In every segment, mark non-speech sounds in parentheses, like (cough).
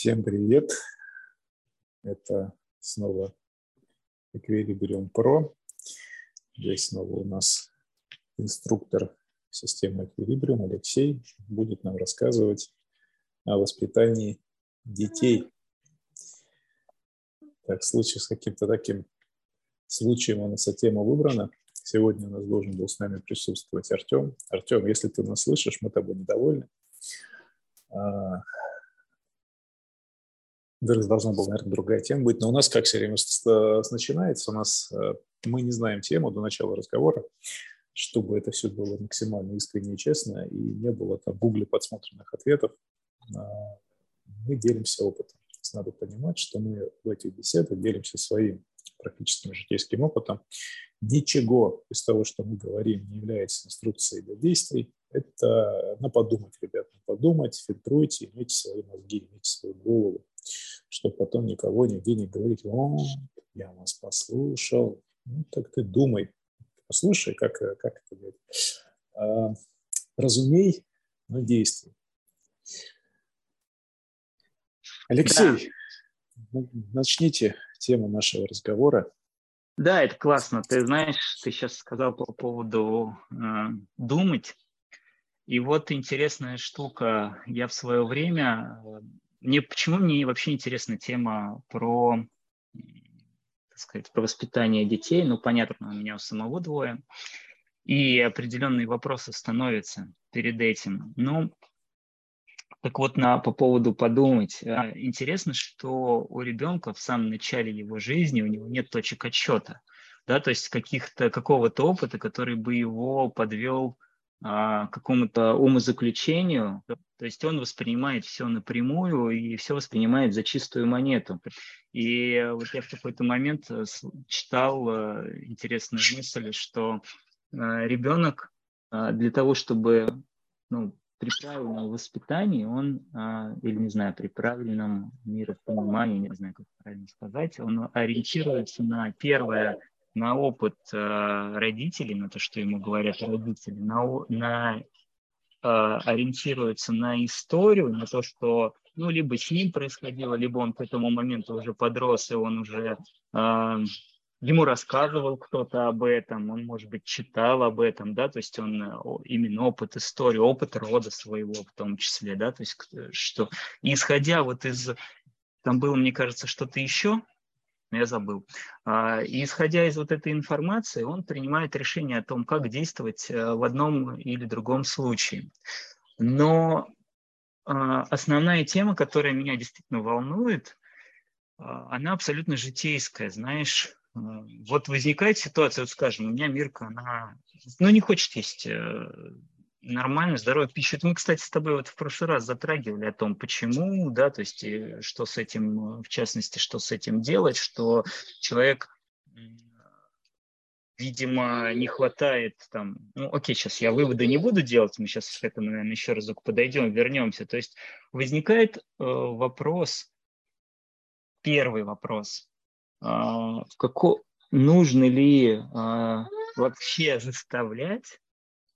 Всем привет! Это снова Equilibrium Pro. Здесь снова у нас инструктор системы Equilibrium Алексей будет нам рассказывать о воспитании детей. Так, в случае с каким-то таким случаем у нас эта тема выбрана. Сегодня у нас должен был с нами присутствовать Артем. Артем, если ты нас слышишь, мы тобой недовольны. А, должна была, наверное, другая тема быть. Но у нас, как все время начинается, у нас э, мы не знаем тему до начала разговора, чтобы это все было максимально искренне и честно, и не было там в гугле подсмотренных ответов. А, мы делимся опытом. Надо понимать, что мы в этих беседах делимся своим практическим житейским опытом. Ничего из того, что мы говорим, не является инструкцией для действий. Это на подумать, ребят, на подумать, фильтруйте, имейте свои мозги, имейте свою голову чтобы потом никого нигде не говорить, о, я вас послушал. Ну, так ты думай, послушай, как, как это говорит. А, разумей, но действуй. Алексей, да. начните тему нашего разговора. Да, это классно. Ты знаешь, ты сейчас сказал по поводу э, думать. И вот интересная штука. Я в свое время мне почему мне вообще интересна тема про, так сказать, про воспитание детей? Ну, понятно, у меня у самого двое. И определенные вопросы становятся перед этим. Ну, так вот, на, по поводу подумать. А, интересно, что у ребенка в самом начале его жизни у него нет точек отсчета, да, то есть каких-то, какого-то опыта, который бы его подвел а, какому-то умозаключению, то есть он воспринимает все напрямую и все воспринимает за чистую монету. И вот я в какой-то момент э, читал э, интересную мысль, что э, ребенок для того, чтобы ну, при правильном воспитании, он, или не знаю, при правильном миропонимании, не знаю, как правильно сказать, он ориентируется на первое на опыт э, родителей, на то, что ему говорят родители, на, на э, ориентируется на историю, на то, что ну, либо с ним происходило, либо он к этому моменту уже подрос, и он уже э, ему рассказывал кто-то об этом, он, может быть, читал об этом, да, то есть он э, именно опыт истории, опыт рода своего в том числе, да, то есть что, исходя вот из, там было, мне кажется, что-то еще, я забыл. А, и исходя из вот этой информации, он принимает решение о том, как действовать э, в одном или другом случае. Но а, основная тема, которая меня действительно волнует, а, она абсолютно житейская, знаешь. Вот возникает ситуация, вот скажем, у меня Мирка, она ну, не хочет есть э, нормальную, здоровую пищу. Это мы, кстати, с тобой вот в прошлый раз затрагивали о том, почему, да, то есть что с этим, в частности, что с этим делать, что человек, видимо, не хватает там, ну, окей, сейчас я выводы не буду делать, мы сейчас к этому, наверное, еще разок подойдем, вернемся. То есть возникает э, вопрос, первый вопрос, э, како, нужно ли э, вообще заставлять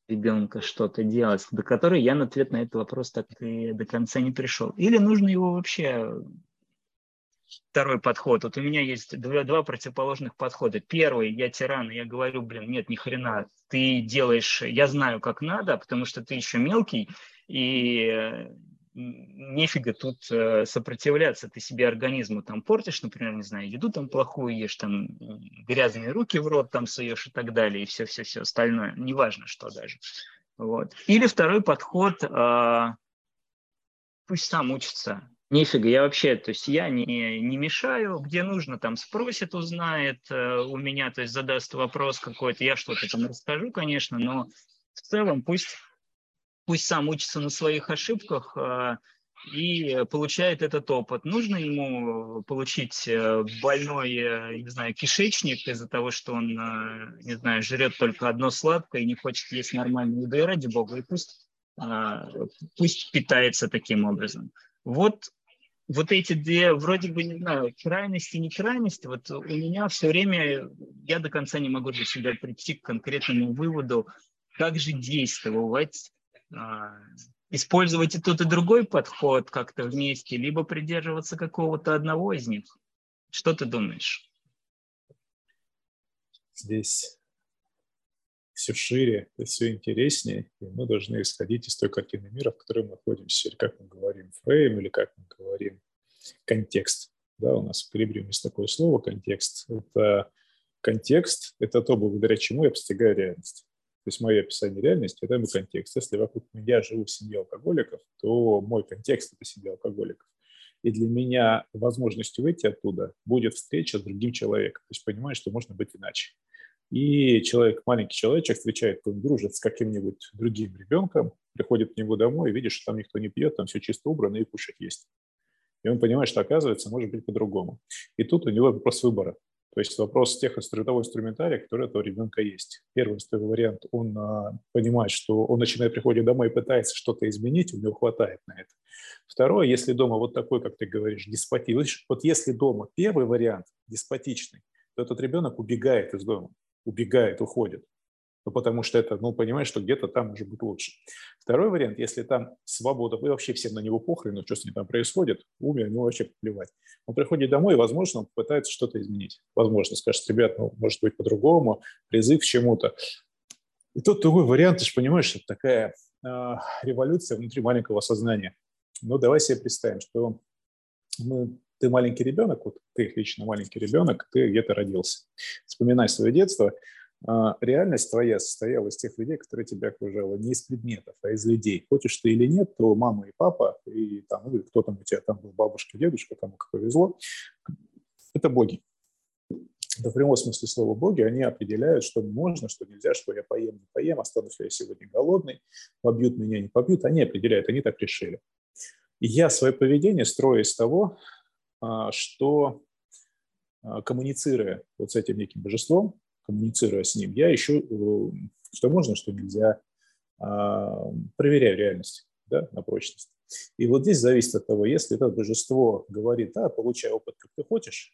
ребенка что-то делать, до которой я на ответ на этот вопрос так и до конца не пришел. Или нужно его вообще второй подход. Вот у меня есть два, два противоположных подхода. Первый, я тиран, я говорю, блин, нет, ни хрена, ты делаешь, я знаю, как надо, потому что ты еще мелкий, и нефига тут э, сопротивляться, ты себе организму там портишь, например, не знаю, еду там плохую ешь, там грязные руки в рот там суешь и так далее, и все-все-все остальное, неважно что даже. Вот. Или второй подход, э, пусть сам учится, нифига, я вообще, то есть я не, не мешаю, где нужно, там спросит, узнает э, у меня, то есть задаст вопрос какой-то, я что-то там расскажу, конечно, но в целом пусть пусть сам учится на своих ошибках э, и получает этот опыт. Нужно ему получить э, больной, э, не знаю, кишечник из-за того, что он, не знаю, жрет только одно сладкое и не хочет есть нормальную еду, и ради бога, и пусть, пусть питается таким образом. Вот вот эти две, вроде бы, не знаю, крайности, не крайности, вот у меня все время, я до конца не могу для себя прийти к конкретному выводу, как же действовать, а, использовать и тот, и другой подход как-то вместе, либо придерживаться какого-то одного из них? Что ты думаешь? Здесь все шире, все интереснее, и мы должны исходить из той картины мира, в которой мы находимся, или как мы говорим фрейм, или как мы говорим контекст. Да, у нас в Калибриуме есть такое слово контекст. Это контекст, это то, благодаря чему я постигаю реальность. То есть мое описание реальности – это мой контекст. Если вокруг меня живу в семье алкоголиков, то мой контекст – это семья алкоголиков. И для меня возможностью выйти оттуда будет встреча с другим человеком. То есть понимаю, что можно быть иначе. И человек, маленький человечек встречает, он дружит с каким-нибудь другим ребенком, приходит к нему домой и видит, что там никто не пьет, там все чисто убрано и кушать есть. И он понимает, что оказывается, может быть по-другому. И тут у него вопрос выбора. То есть вопрос тех того инструментария, который этого ребенка есть. Первый вариант, он а, понимает, что он начинает приходить домой и пытается что-то изменить, у него хватает на это. Второе, если дома вот такой, как ты говоришь, деспотий, вот если дома первый вариант деспотичный, то этот ребенок убегает из дома, убегает, уходит ну, потому что это, ну, понимаешь, что где-то там может быть лучше. Второй вариант, если там свобода, вы вообще всем на него похрену, что с ним там происходит, умер, ему вообще плевать. Он приходит домой, и, возможно, он пытается что-то изменить. Возможно, скажет, ребят, ну, может быть, по-другому, призыв к чему-то. И тут другой вариант, ты же понимаешь, это такая э, революция внутри маленького сознания. Ну, давай себе представим, что мы ты маленький ребенок, вот ты лично маленький ребенок, ты где-то родился. Вспоминай свое детство, реальность твоя состояла из тех людей, которые тебя окружали, не из предметов, а из людей. Хочешь ты или нет, то мама и папа, и там, ну, кто там у тебя там был, бабушка, дедушка, кому как повезло, это боги. в прямом смысле слова боги, они определяют, что можно, что нельзя, что я поем, не поем, останусь ли я сегодня голодный, побьют меня, не побьют. Они определяют, они так решили. И я свое поведение строю из того, а, что а, коммуницируя вот с этим неким божеством, коммуницируя с ним, я ищу, э, что можно, что нельзя, а, проверяю реальность да, на прочность. И вот здесь зависит от того, если это божество говорит, да, получай опыт, как ты хочешь,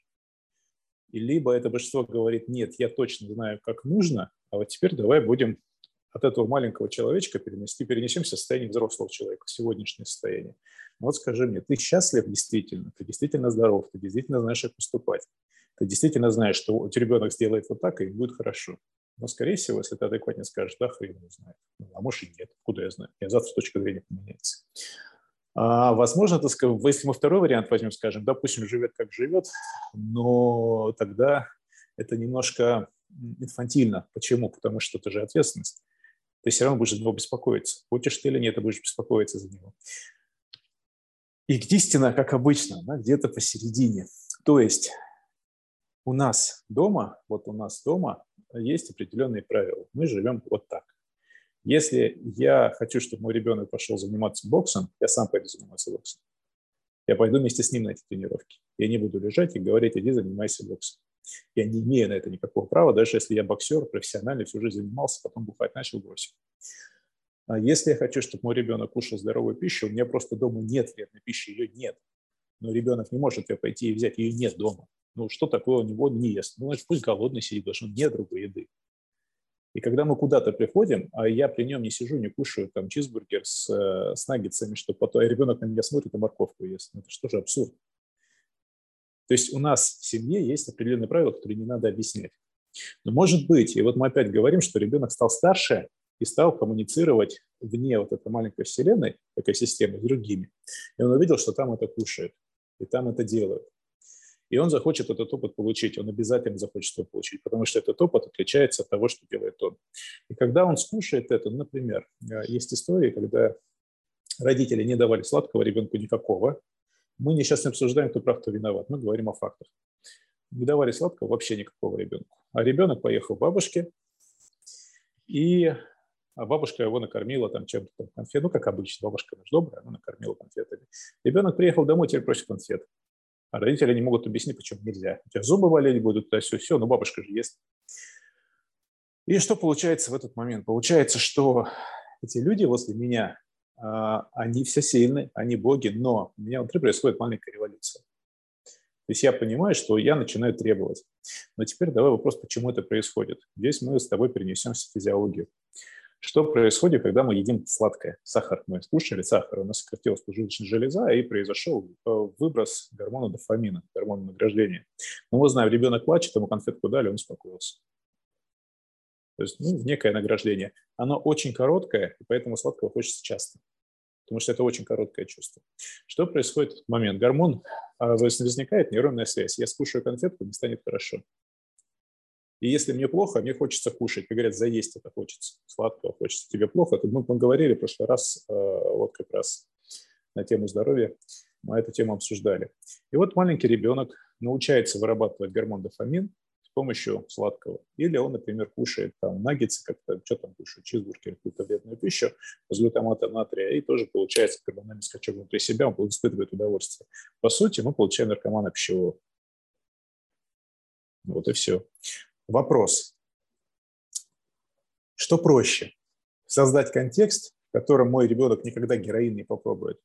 и либо это божество говорит, нет, я точно знаю, как нужно, а вот теперь давай будем от этого маленького человечка перенести, перенесемся в состояние взрослого человека, в сегодняшнее состояние. Вот скажи мне, ты счастлив действительно, ты действительно здоров, ты действительно знаешь, как поступать ты действительно знаешь, что ребенок сделает вот так, и будет хорошо. Но, скорее всего, если ты адекватно скажешь, да, хрен не знает. Ну, а может и нет, куда я знаю. Я завтра точка зрения поменяется. А, возможно, так сказать, если мы второй вариант возьмем, скажем, допустим, живет как живет, но тогда это немножко инфантильно. Почему? Потому что это же ответственность. Ты все равно будешь за него беспокоиться. Хочешь ты или нет, ты будешь беспокоиться за него. И истина, как обычно, да, где-то посередине. То есть у нас дома, вот у нас дома есть определенные правила. Мы живем вот так. Если я хочу, чтобы мой ребенок пошел заниматься боксом, я сам пойду заниматься боксом. Я пойду вместе с ним на эти тренировки. Я не буду лежать и говорить, иди занимайся боксом. Я не имею на это никакого права, даже если я боксер, профессиональный, всю жизнь занимался, потом бухать начал, бросил. А если я хочу, чтобы мой ребенок кушал здоровую пищу, у меня просто дома нет вредной пищи, ее нет. Но ребенок не может ее пойти и взять, ее нет дома. Ну, что такое у него не ест? Ну, значит, пусть голодный сидит, потому что нет другой еды. И когда мы куда-то приходим, а я при нем не сижу, не кушаю там чизбургер с, э, с наггетсами, что потом а ребенок на меня смотрит и морковку ест. Ну, это что же абсурд? То есть у нас в семье есть определенные правила, которые не надо объяснять. Но может быть, и вот мы опять говорим, что ребенок стал старше и стал коммуницировать вне вот этой маленькой вселенной, экосистемы с другими. И он увидел, что там это кушают, и там это делают. И он захочет этот опыт получить, он обязательно захочет его получить, потому что этот опыт отличается от того, что делает он. И когда он скушает это, например, э, есть истории, когда родители не давали сладкого ребенку никакого, мы не сейчас не обсуждаем, кто прав, кто виноват, мы говорим о фактах. Не давали сладкого вообще никакого ребенку. А ребенок поехал к бабушке, и а бабушка его накормила там чем-то, конфет, ну, как обычно, бабушка наш добрая, она накормила конфетами. Ребенок приехал домой, теперь просит конфет. А родители не могут объяснить, почему нельзя. У тебя зубы болеть будут, то все, все, но бабушка же ест. И что получается в этот момент? Получается, что эти люди возле меня, а, они все сильны, они боги, но у меня внутри происходит маленькая революция. То есть я понимаю, что я начинаю требовать. Но теперь давай вопрос, почему это происходит. Здесь мы с тобой перенесемся в физиологию. Что происходит, когда мы едим сладкое? Сахар. Мы скушали сахар, у нас сократилась поджелудочная железа, и произошел э, выброс гормона дофамина, гормона награждения. Но мы знаем, ребенок плачет, ему конфетку дали, он успокоился. То есть ну, некое награждение. Оно очень короткое, и поэтому сладкого хочется часто. Потому что это очень короткое чувство. Что происходит в этот момент? Гормон, а, возникает нейронная связь. Я скушаю конфетку, мне станет хорошо. И если мне плохо, мне хочется кушать. Как говорят, заесть это хочется. Сладкого хочется. Тебе плохо. Тут мы поговорили в прошлый раз, э, вот как раз на тему здоровья. Мы эту тему обсуждали. И вот маленький ребенок научается вырабатывать гормон дофамин с помощью сладкого. Или он, например, кушает там наггетсы, как-то, что там кушает, чизбургер, какую-то вредную пищу с глютаматом натрия, и тоже получается гормональный скачок внутри себя, он испытывает удовольствие. По сути, мы получаем наркомана пищевого. Вот и все. Вопрос. Что проще? Создать контекст, в котором мой ребенок никогда героин не попробует?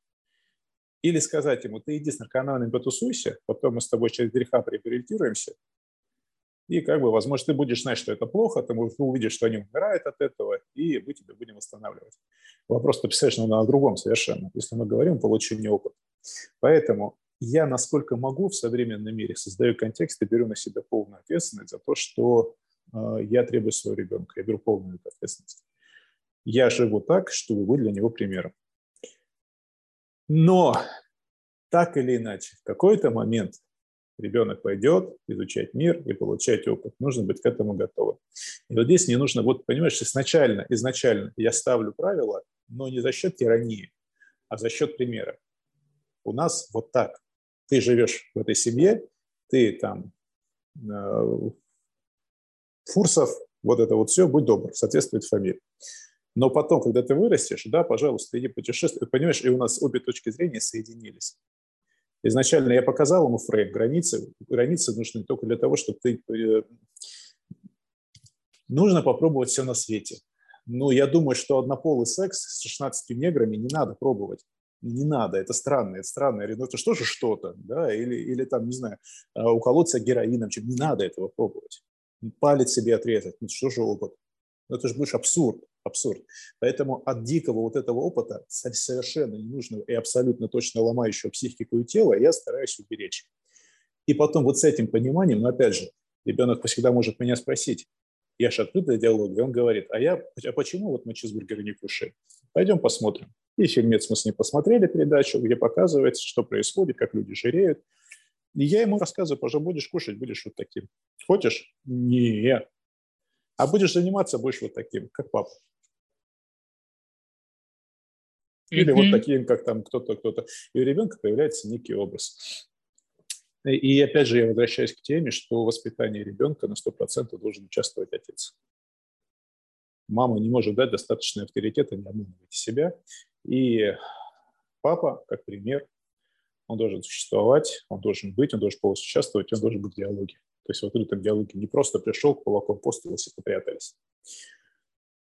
Или сказать ему, ты иди с наркоманами потусуйся, потом мы с тобой через греха реабилитируемся, и как бы, возможно, ты будешь знать, что это плохо, ты увидишь, что они умирают от этого, и мы тебя будем восстанавливать. Вопрос, ты представляешь, ну, на другом совершенно, если мы говорим о получении опыта. Поэтому я, насколько могу в современном мире, создаю контекст и беру на себя полную ответственность за то, что э, я требую своего ребенка. Я беру полную ответственность. Я живу так, чтобы быть для него примером. Но так или иначе, в какой-то момент ребенок пойдет изучать мир и получать опыт. Нужно быть к этому готовым. И вот здесь не нужно, вот понимаешь, изначально, изначально я ставлю правила, но не за счет тирании, а за счет примера. У нас вот так ты живешь в этой семье, ты там э, Фурсов, вот это вот все, будь добр, соответствует фамилии. Но потом, когда ты вырастешь, да, пожалуйста, иди путешествуй. Понимаешь, и у нас обе точки зрения соединились. Изначально я показал ему фрейм, границы. Границы нужны только для того, чтобы ты... Э, нужно попробовать все на свете. Ну, я думаю, что однополый секс с 16 неграми не надо пробовать не надо, это странно, это странно. Говорю, ну это что же что-то, да, или, или там, не знаю, а, уколоться героином, чем не надо этого пробовать. Палец себе отрезать, ну что же опыт? Ну это же будешь абсурд, абсурд. Поэтому от дикого вот этого опыта, совершенно ненужного и абсолютно точно ломающего психику и тело, я стараюсь уберечь. И потом вот с этим пониманием, но опять же, ребенок всегда может меня спросить, я же открытый диалог, и он говорит, а я, а почему вот мы чизбургеры не кушаем? Пойдем посмотрим. И фильмец мы с ним посмотрели передачу, где показывается, что происходит, как люди жиреют. И я ему рассказываю, позже будешь кушать, будешь вот таким. Хочешь? Нет. А будешь заниматься, будешь вот таким, как папа. Или mm-hmm. вот таким, как там кто-то, кто-то. И у ребенка появляется некий образ. И опять же я возвращаюсь к теме, что в воспитании ребенка на 100% должен участвовать отец. Мама не может дать достаточный авторитет, не обманывайте себя. И папа, как пример, он должен существовать, он должен быть, он должен полностью участвовать, он должен быть в диалоге. То есть в открытом диалоге не просто пришел кулаком постулась и попрятались.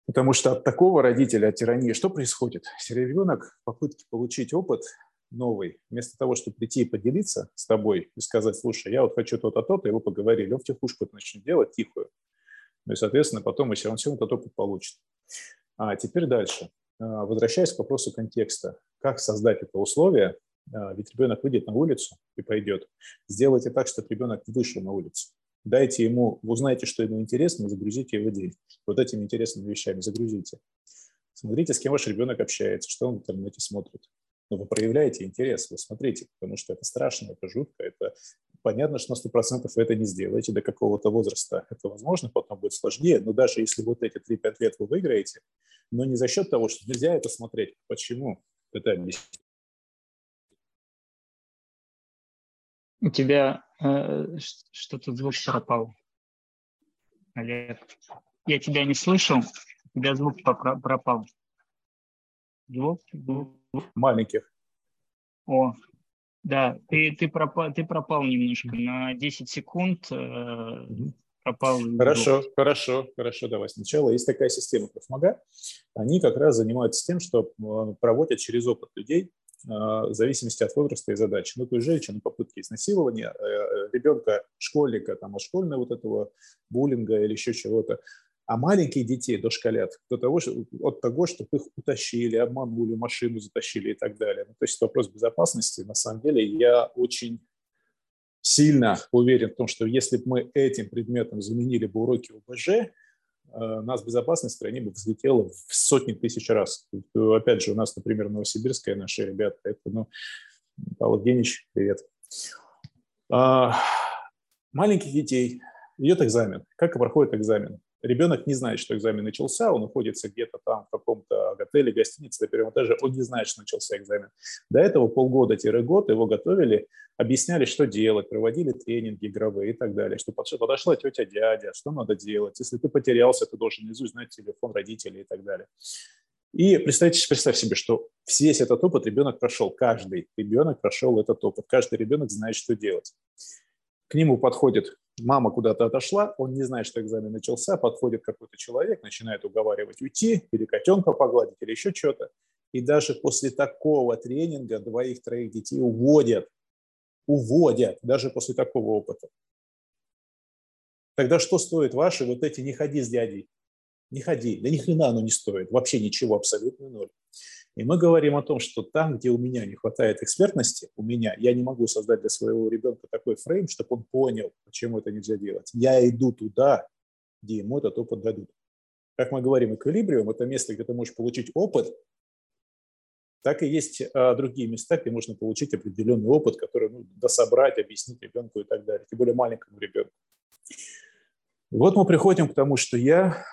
Потому что от такого родителя, от тирании, что происходит? Если ребенок в попытке получить опыт новый, вместо того, чтобы прийти и поделиться с тобой и сказать, слушай, я вот хочу то-то, то-то, вы поговорили, он в тихушку это начнет делать, тихую. Ну и, соответственно, потом, если он все этот опыт получит. А теперь дальше. А, возвращаясь к вопросу контекста, как создать это условие, а, ведь ребенок выйдет на улицу и пойдет. Сделайте так, чтобы ребенок вышел на улицу. Дайте ему, узнайте, что ему интересно, загрузите его день. Вот этими интересными вещами загрузите. Смотрите, с кем ваш ребенок общается, что он в интернете смотрит. Но вы проявляете интерес, вы смотрите, потому что это страшно, это жутко, это понятно, что на 100% вы это не сделаете до какого-то возраста. Это возможно, потом будет сложнее, но даже если вот эти 3-5 лет вы выиграете, но не за счет того, что нельзя это смотреть. Почему? Это объяснить. У тебя э, что-то звук пропал, Олег. Я тебя не слышал, у тебя звук пропал. Звук? звук. Маленьких. О, да, ты, ты, пропал, ты пропал немножко на 10 секунд. Э, пропал. Хорошо, звук. хорошо, хорошо. Давай сначала. Есть такая система Профмага. Они как раз занимаются тем, что э, проводят через опыт людей э, в зависимости от возраста и задачи. Ну, то есть женщина попытки изнасилования, э, ребенка, школьника, там, от школьного вот этого буллинга или еще чего-то, А маленьких детей дошколят до того, от того, чтобы их утащили, обманули, машину затащили и так далее. Ну, то есть вопрос безопасности, на самом деле, я очень сильно уверен в том, что если бы мы этим предметом заменили бы уроки ОБЖ, э, нас безопасность в стране бы взлетела в сотни тысяч раз. Опять же, у нас, например, Новосибирская, наши ребята, это, ну, Павел Евгеньевич, привет. А, маленьких детей идет экзамен. Как проходит экзамен? Ребенок не знает, что экзамен начался, он находится где-то там в каком-то отеле, гостинице на первом этаже, он не знает, что начался экзамен. До этого полгода-год его готовили, объясняли, что делать, проводили тренинги игровые и так далее, что подошла тетя, дядя, что надо делать. Если ты потерялся, ты должен наизусть знать телефон родителей и так далее. И представь, представь себе, что весь этот опыт ребенок прошел, каждый ребенок прошел этот опыт, каждый ребенок знает, что делать. К нему подходит мама куда-то отошла, он не знает, что экзамен начался, подходит какой-то человек, начинает уговаривать уйти, или котенка погладить, или еще что-то. И даже после такого тренинга двоих-троих детей уводят, уводят, даже после такого опыта. Тогда что стоит ваши вот эти «не ходи с дядей», не ходи, да ни хрена оно не стоит, вообще ничего, абсолютно ноль. И мы говорим о том, что там, где у меня не хватает экспертности, у меня, я не могу создать для своего ребенка такой фрейм, чтобы он понял, почему это нельзя делать. Я иду туда, где ему этот опыт дадут. Как мы говорим, эквилибриум – это место, где ты можешь получить опыт, так и есть а, другие места, где можно получить определенный опыт, который ну, дособрать, объяснить ребенку и так далее, тем более маленькому ребенку. Вот мы приходим к тому, что я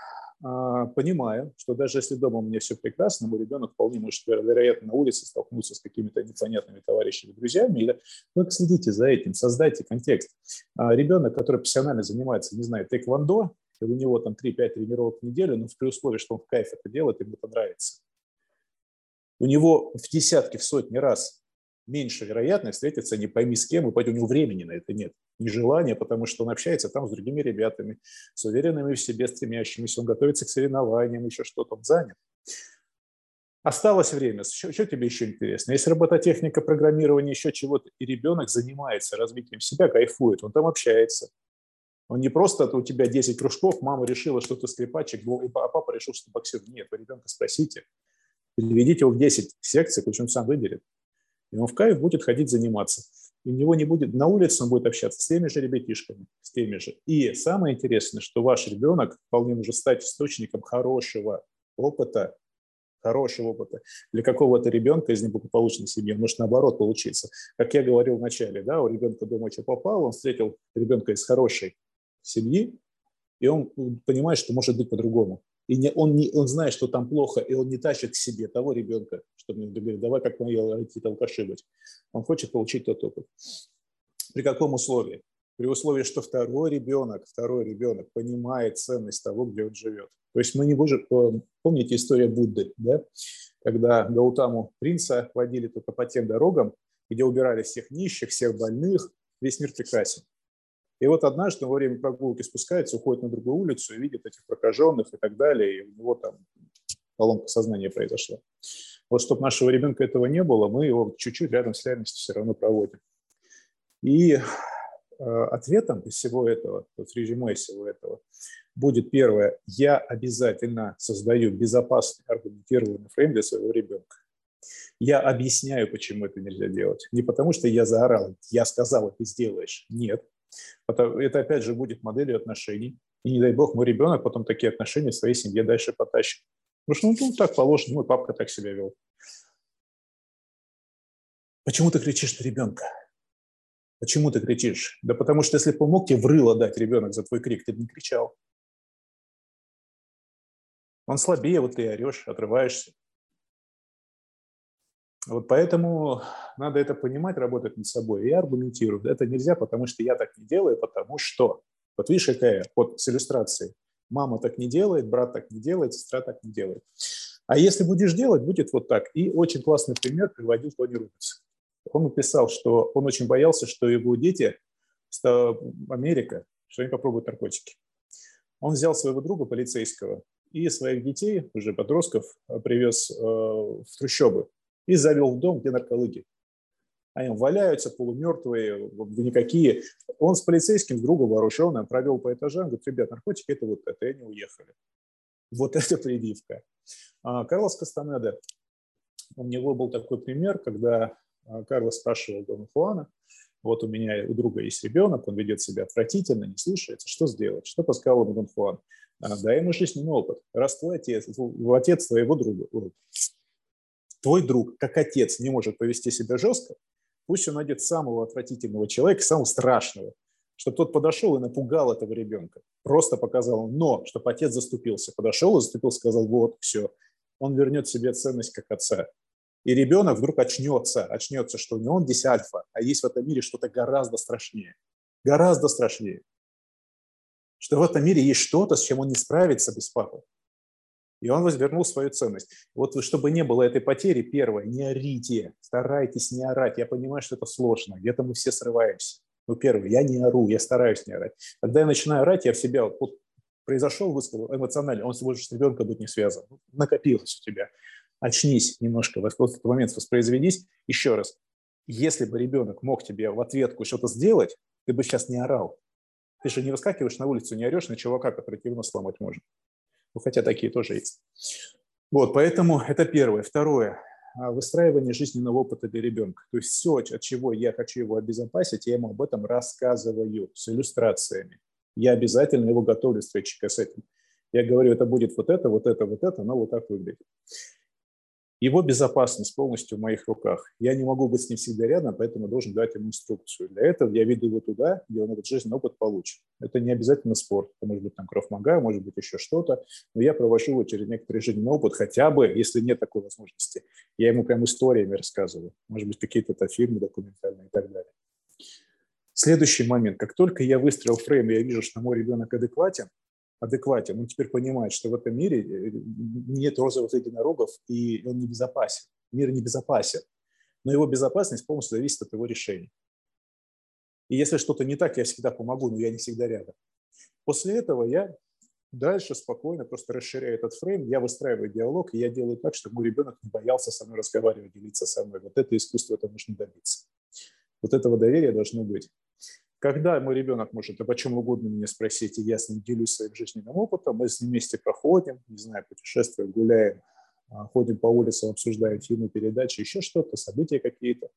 а, понимаю, что даже если дома у меня все прекрасно, мой ребенок вполне может, вероятно, на улице столкнуться с какими-то непонятными товарищами, друзьями. Или только следите за этим, создайте контекст. А, ребенок, который профессионально занимается, не знаю, тэквондо, и у него там 3-5 тренировок в неделю, но при условии, что он в кайф это делает, ему это нравится. У него в десятки, в сотни раз меньше вероятность встретиться не пойми с кем, и у него времени на это нет. Не желания, потому что он общается там с другими ребятами, с уверенными в себе, стремящимися, он готовится к соревнованиям, еще что-то, он занят. Осталось время. Что, что тебе еще интересно? Есть робототехника, программирование, еще чего-то, и ребенок занимается развитием себя, кайфует, он там общается. Он не просто у тебя 10 кружков, мама решила, что ты скрипачик, а папа решил, что боксер. Нет, вы ребенка спросите, переведите его в 10 секций, он сам выберет. И он в кайф будет ходить заниматься. И у него не будет, на улице он будет общаться с теми же ребятишками, с теми же. И самое интересное, что ваш ребенок вполне может стать источником хорошего опыта, хорошего опыта для какого-то ребенка из неблагополучной семьи. Может наоборот получиться. Как я говорил в начале, да, у ребенка дома что попал, он встретил ребенка из хорошей семьи, и он понимает, что может быть по-другому. И не, он, не, он знает, что там плохо, и он не тащит к себе того ребенка, чтобы не говорить, давай как мои какие-то быть. Он хочет получить тот опыт. При каком условии? При условии, что второй ребенок, второй ребенок понимает ценность того, где он живет. То есть мы не можем... Помните историю Будды, да? Когда Гаутаму принца водили только по тем дорогам, где убирали всех нищих, всех больных, весь мир прекрасен. И вот однажды во время прогулки спускается, уходит на другую улицу и видит этих прокаженных и так далее, и у него там поломка сознания произошла. Вот чтобы нашего ребенка этого не было, мы его чуть-чуть рядом с реальностью все равно проводим. И э, ответом из всего этого, вот резюме всего этого, будет первое, я обязательно создаю безопасный аргументированный фрейм для своего ребенка. Я объясняю, почему это нельзя делать. Не потому, что я заорал, я сказал, ты сделаешь. Нет, это, это опять же будет моделью отношений. И не дай бог, мой ребенок потом такие отношения в своей семье дальше потащит. Потому что ну, так положено, мой папка так себя вел. Почему ты кричишь на ребенка? Почему ты кричишь? Да потому что если бы мог тебе врыло дать ребенок за твой крик, ты бы не кричал. Он слабее, вот ты орешь, отрываешься. Вот поэтому надо это понимать, работать над собой. Я аргументирую. Это нельзя, потому что я так не делаю, потому что... Вот видишь, какая вот с иллюстрацией. Мама так не делает, брат так не делает, сестра так не делает. А если будешь делать, будет вот так. И очень классный пример приводил Тони Рубинс. Он написал, что он очень боялся, что его дети, Америка, что они попробуют наркотики. Он взял своего друга полицейского и своих детей, уже подростков, привез э, в трущобы и завел в дом, где наркологи. они валяются полумертвые, никакие. Он с полицейским, с другом вооруженным, провел по этажам, говорит, ребят, наркотики – это вот это, и они уехали. Вот это прививка. А, Карлос Кастанеда, у него был такой пример, когда а, Карлос спрашивал Дона Хуана, вот у меня, у друга есть ребенок, он ведет себя отвратительно, не слушается, что сделать? Что подсказал ему Дон Хуан? А, дай ему жизненный опыт. Раз твой отец, отец твоего друга, твой друг, как отец, не может повести себя жестко, пусть он найдет самого отвратительного человека, самого страшного, чтобы тот подошел и напугал этого ребенка. Просто показал, но, чтобы отец заступился. Подошел и заступился, сказал, вот, все. Он вернет себе ценность как отца. И ребенок вдруг очнется, очнется, что не он здесь альфа, а есть в этом мире что-то гораздо страшнее. Гораздо страшнее. Что в этом мире есть что-то, с чем он не справится без папы. И он возвернул свою ценность. Вот чтобы не было этой потери, первое, не орите, старайтесь не орать. Я понимаю, что это сложно, где-то мы все срываемся. Ну, первое, я не ору, я стараюсь не орать. Когда я начинаю орать, я в себя, вот произошел высказал эмоционально, он может с ребенком быть не связан. Накопилось у тебя. Очнись немножко, в этот момент воспроизведись. Еще раз, если бы ребенок мог тебе в ответку что-то сделать, ты бы сейчас не орал. Ты же не выскакиваешь на улицу, не орешь на чувака, который тебе сломать может. Ну, хотя такие тоже есть. Вот, поэтому это первое. Второе. А, выстраивание жизненного опыта для ребенка. То есть все, от чего я хочу его обезопасить, я ему об этом рассказываю с иллюстрациями. Я обязательно его готовлю встречи с этим. Я говорю, это будет вот это, вот это, вот это, но вот так выглядит. Его безопасность полностью в моих руках. Я не могу быть с ним всегда рядом, поэтому должен дать ему инструкцию. Для этого я веду его туда, где он этот жизненный опыт получит. Это не обязательно спорт. Это может быть там кровмага, может быть еще что-то. Но я провожу его через некоторый жизненный опыт, хотя бы, если нет такой возможности. Я ему прям историями рассказываю. Может быть, какие-то это фильмы документальные и так далее. Следующий момент. Как только я выстроил фрейм, и я вижу, что мой ребенок адекватен, адекватен, он теперь понимает, что в этом мире э, нет розовых единорогов, и он небезопасен. Мир небезопасен. Но его безопасность полностью зависит от его решений. И если что-то не так, я всегда помогу, но я не всегда рядом. После этого я дальше спокойно просто расширяю этот фрейм, я выстраиваю диалог, и я делаю так, чтобы мой ребенок не боялся со мной разговаривать, делиться со мной. Вот это искусство, это нужно добиться. Вот этого доверия должно быть. Когда мой ребенок может обо чем угодно меня спросить, и я с ним делюсь своим жизненным опытом, мы с ним вместе проходим, не знаю, путешествуем, гуляем, а, ходим по улицам, обсуждаем фильмы, передачи, еще что-то, события какие-то.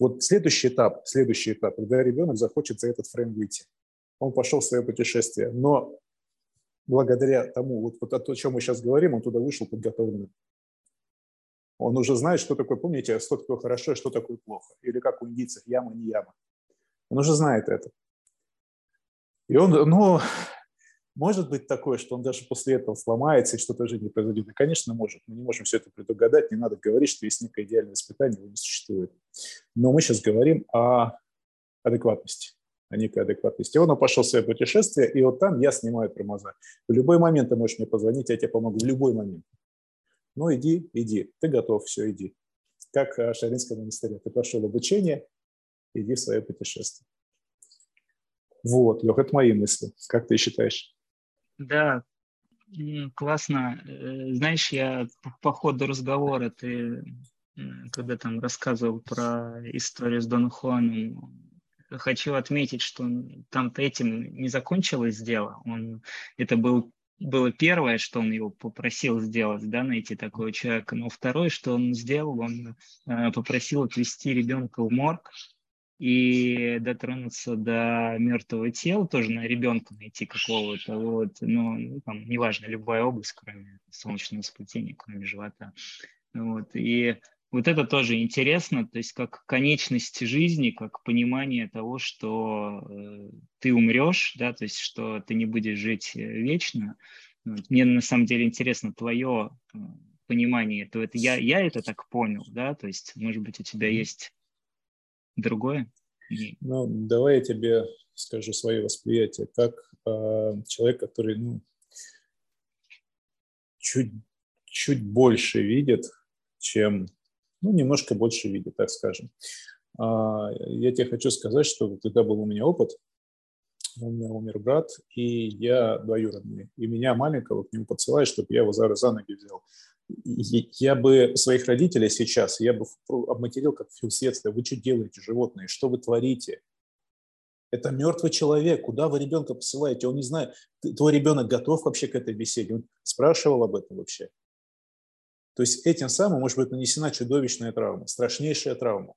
Вот следующий этап, следующий этап, когда ребенок захочет за этот фрейм выйти. Он пошел в свое путешествие, но благодаря тому, вот, вот о чем мы сейчас говорим, он туда вышел подготовленным. Он уже знает, что такое, помните, что такое хорошо и что такое плохо. Или как у индийцев, яма, не яма. Он уже знает это. И он, ну, может быть такое, что он даже после этого сломается и что-то уже не произойдет. И, конечно, может. Мы не можем все это предугадать, не надо говорить, что есть некое идеальное воспитание, его не существует. Но мы сейчас говорим о адекватности, о некой адекватности. Он пошел в свое путешествие, и вот там я снимаю тормоза. В любой момент ты можешь мне позвонить, я тебе помогу, в любой момент. Ну, иди, иди, ты готов, все, иди. Как в Шаринском монастыре. Ты прошел обучение, иди в свое путешествие. Вот, Лех, это мои мысли. Как ты считаешь? Да, классно. Э, знаешь, я по ходу разговора, ты когда там рассказывал про историю с Дон Хуаном, хочу отметить, что там-то этим не закончилось дело. Он, это был было первое, что он его попросил сделать, да, найти такого человека. Но второе, что он сделал, он э, попросил отвезти ребенка в морг, и дотронуться до мертвого тела, тоже на ребенка найти какого-то, вот, ну, там, неважно, любая область, кроме солнечного сплетения, кроме живота. Вот, и вот это тоже интересно, то есть как конечность жизни, как понимание того, что э, ты умрешь, да, то есть что ты не будешь жить э, вечно. Вот. Мне на самом деле интересно твое э, понимание этого. Это я, я это так понял, да, то есть, может быть, у тебя есть другое? Ну, давай я тебе скажу свое восприятие, как э, человек, который ну, чуть, чуть больше видит, чем, ну, немножко больше видит, так скажем. Э, я тебе хочу сказать, что когда был у меня опыт, у меня умер брат, и я двоюродный, и меня маленького к нему подсылают, чтобы я его за, за ноги взял. Я бы своих родителей сейчас, я бы обматерил как в детстве. Вы что делаете, животные? Что вы творите? Это мертвый человек. Куда вы ребенка посылаете? Он не знает. Твой ребенок готов вообще к этой беседе? Он спрашивал об этом вообще? То есть этим самым может быть нанесена чудовищная травма, страшнейшая травма.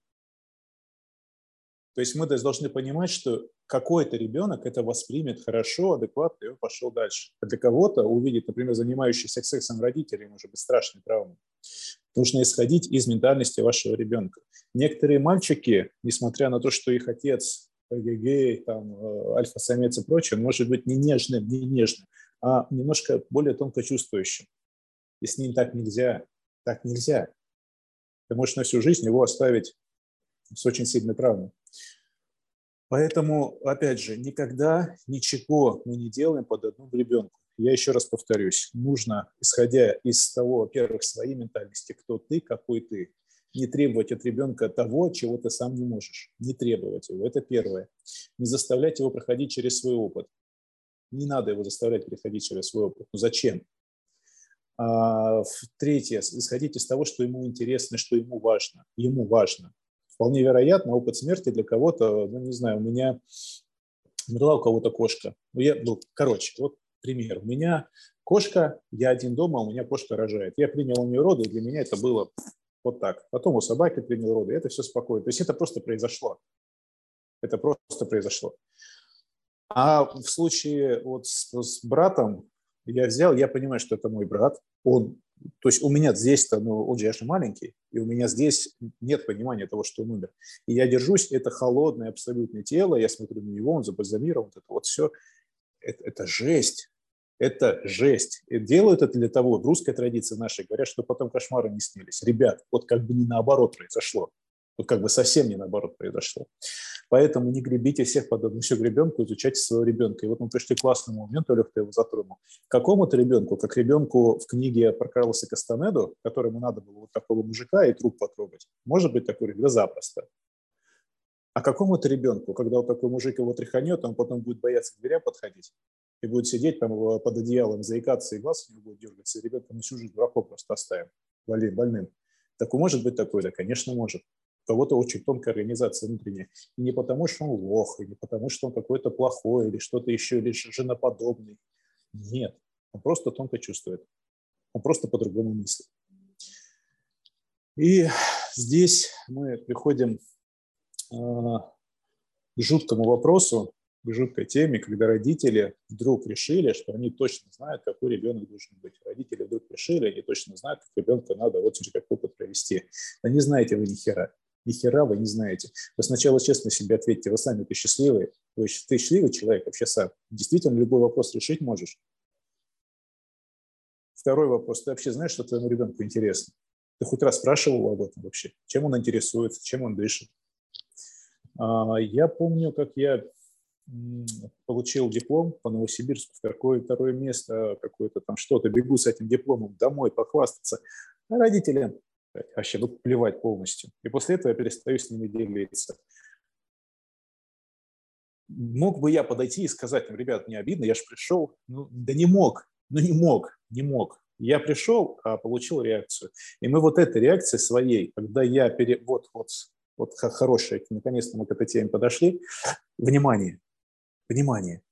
То есть мы должны понимать, что какой-то ребенок это воспримет хорошо, адекватно, и он пошел дальше. А для кого-то увидеть, например, занимающийся сексом родителей, может быть страшной травмой. Нужно исходить из ментальности вашего ребенка. Некоторые мальчики, несмотря на то, что их отец гей, там, э, альфа-самец и прочее, может быть не нежным, не нежным, а немножко более тонко чувствующим. И с ним так нельзя. Так нельзя. Ты можешь на всю жизнь его оставить с очень сильной травмой. Поэтому, опять же, никогда ничего мы не делаем под одну ребенку. Я еще раз повторюсь, нужно, исходя из того, во-первых, своей ментальности, кто ты, какой ты, не требовать от ребенка того, чего ты сам не можешь. Не требовать его. Это первое. Не заставлять его проходить через свой опыт. Не надо его заставлять переходить через свой опыт. Ну зачем? А, третье. Исходить из того, что ему интересно, что ему важно. Ему важно. Вполне вероятно, опыт смерти для кого-то, ну, не знаю, у меня умерла у кого-то кошка. Ну, я, ну, короче, вот пример. У меня кошка, я один дома, у меня кошка рожает. Я принял у нее роды, и для меня это было вот так. Потом у собаки принял роды, это все спокойно. То есть это просто произошло. Это просто произошло. А в случае вот с, с братом я взял, я понимаю, что это мой брат, он то есть у меня здесь-то, ну, он же я же маленький, и у меня здесь нет понимания того, что он умер. И я держусь, это холодное абсолютное тело, я смотрю на него, он забальзамирован, это вот все, это, это жесть, это жесть. И делают это для того, в русской традиции нашей говорят, что потом кошмары не снились. Ребят, вот как бы не наоборот произошло. Вот как бы совсем не наоборот произошло. Поэтому не гребите всех под одну всю гребенку, изучайте своего ребенка. И вот мы пришли к классному моменту, Олег, ты его затронул. Какому-то ребенку, как ребенку в книге про Карлоса Кастанеду, которому надо было вот такого мужика и труп потрогать, может быть такой ребенок? Запросто. А какому-то ребенку, когда вот такой мужик его тряханет, он потом будет бояться к дверям подходить и будет сидеть там под одеялом, заикаться, и глаз у него будет дергаться, и ребенка на всю жизнь дураком просто оставим, больным. Так может быть такой? Да, конечно, может кого-то очень тонкая организация внутренняя. И не потому, что он лох, и не потому, что он какой-то плохой, или что-то еще, или женоподобный. Нет, он просто тонко чувствует. Он просто по-другому мыслит. И здесь мы приходим а, к жуткому вопросу, к жуткой теме, когда родители вдруг решили, что они точно знают, какой ребенок должен быть. Родители вдруг решили, они точно знают, как ребенка надо вот через какой опыт провести. Да не знаете вы ни хера ни хера вы не знаете. Вы сначала честно себе ответьте, вы сами ты счастливый, вы, ты счастливый человек вообще сам. Действительно, любой вопрос решить можешь. Второй вопрос, ты вообще знаешь, что твоему ребенку интересно? Ты хоть раз спрашивал об этом вообще? Чем он интересуется, чем он дышит? А, я помню, как я получил диплом по Новосибирску, второе, второе место, какое-то там что-то, бегу с этим дипломом домой похвастаться. А родителям вообще ну, плевать полностью. И после этого я перестаю с ними делиться. Мог бы я подойти и сказать, ребят, не обидно, я же пришел. Ну, да не мог, ну не мог, не мог. Я пришел, а получил реакцию. И мы вот этой реакции своей, когда я пере... вот, вот, вот хорошая, наконец-то мы к этой теме подошли, внимание, внимание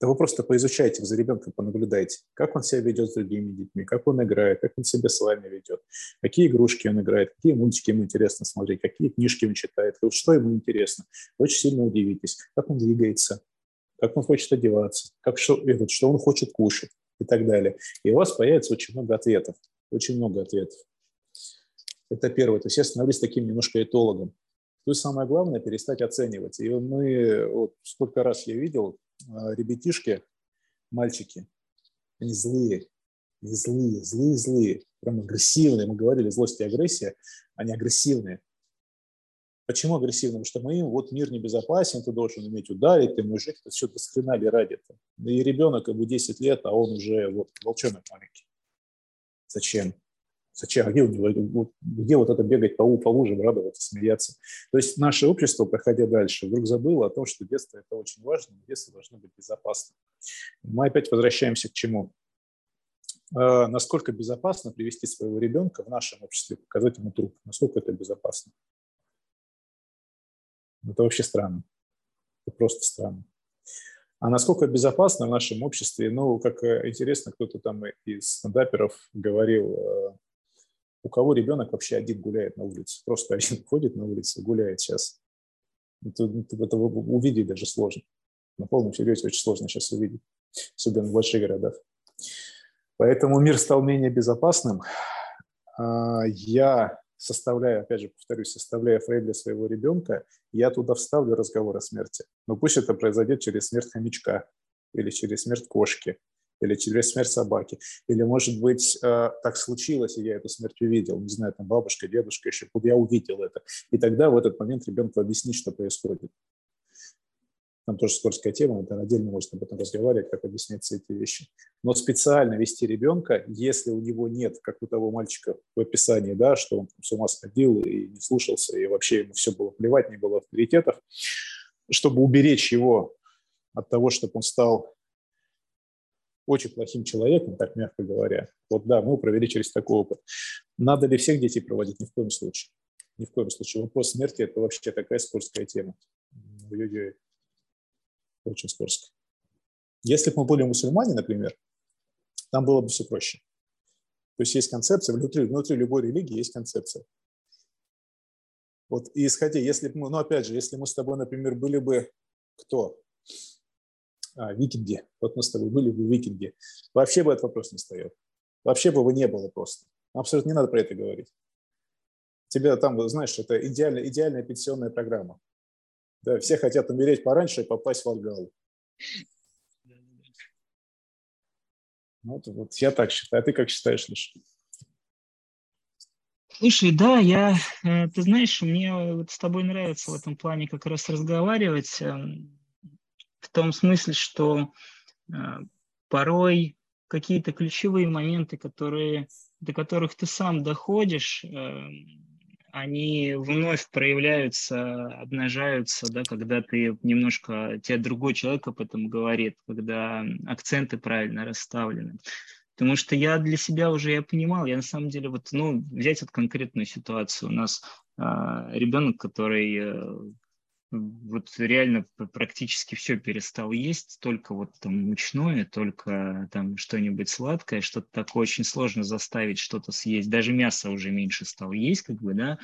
да вы просто поизучайте за ребенком, понаблюдайте, как он себя ведет с другими детьми, как он играет, как он себя с вами ведет, какие игрушки он играет, какие мультики ему интересно смотреть, какие книжки он читает, что ему интересно. Очень сильно удивитесь, как он двигается, как он хочет одеваться, как, что, что он хочет кушать и так далее. И у вас появится очень много ответов, очень много ответов. Это первое. То есть я становлюсь таким немножко этологом. Тут самое главное – перестать оценивать. И мы, вот сколько раз я видел, ребятишки, мальчики, они злые, они злые, злые, злые, прям агрессивные. Мы говорили, злость и агрессия, они агрессивные. Почему агрессивные? Потому что мы им, вот мир небезопасен, ты должен уметь ударить, ты мужик, это все до хрена ли ради -то. И ребенок ему 10 лет, а он уже вот волчонок маленький. Зачем? Зачем? А где, где вот это бегать по, по лужам, радоваться, смеяться? То есть наше общество, проходя дальше, вдруг забыло о том, что детство – это очень важно, детство должно быть безопасным. Мы опять возвращаемся к чему? Э, насколько безопасно привести своего ребенка в нашем обществе, показать ему труп? Насколько это безопасно? Это вообще странно. Это просто странно. А насколько безопасно в нашем обществе? Ну, как э, интересно, кто-то там из стендаперов говорил, э, у кого ребенок вообще один гуляет на улице, просто (laughs) один ходит на улицу, гуляет сейчас. Это, это увидеть даже сложно. На полном серьезе очень сложно сейчас увидеть, особенно в больших городах. Поэтому мир стал менее безопасным. А, я составляю, опять же, повторюсь, составляя фрейм для своего ребенка, я туда вставлю разговор о смерти. Но пусть это произойдет через смерть хомячка или через смерть кошки или через смерть собаки. Или, может быть, э, так случилось, и я эту смерть увидел, не знаю, там бабушка, дедушка еще, вот я увидел это. И тогда в этот момент ребенку объяснить, что происходит. Там тоже скользкая тема, это отдельно можно об этом разговаривать, как объяснять все эти вещи. Но специально вести ребенка, если у него нет, как у того мальчика в описании, да, что он с ума сходил и не слушался, и вообще ему все было плевать, не было авторитетов, чтобы уберечь его от того, чтобы он стал очень плохим человеком, так мягко говоря. Вот да, мы провели через такой опыт. Надо ли всех детей проводить? Ни в коем случае. Ни в коем случае. Вопрос смерти – это вообще такая скользкая тема. Ой-ой-ой. Очень скользкая. Если бы мы были мусульмане, например, там было бы все проще. То есть есть концепция, внутри, внутри любой религии есть концепция. Вот и исходя, если бы мы, ну опять же, если мы с тобой, например, были бы кто? А, викинги, вот мы с тобой были бы викинги, вообще бы этот вопрос не стоял. Вообще бы его не было просто. Абсолютно не надо про это говорить. Тебе там, знаешь, это идеальная, идеальная пенсионная программа. Да, все хотят умереть пораньше и попасть в Алгалу. Вот, вот я так считаю. А ты как считаешь, Леша? Слушай, да, я, э, ты знаешь, мне вот с тобой нравится в этом плане как раз разговаривать. В том смысле, что э, порой какие-то ключевые моменты, которые, до которых ты сам доходишь, э, они вновь проявляются, обнажаются, да, когда ты немножко, тебе другой человек об этом говорит, когда акценты правильно расставлены. Потому что я для себя уже я понимал, я на самом деле вот, ну, взять вот конкретную ситуацию. У нас э, ребенок, который э, вот реально практически все перестал есть, только вот там мучное, только там что-нибудь сладкое, что-то такое очень сложно заставить что-то съесть. Даже мясо уже меньше стал есть, как бы, да.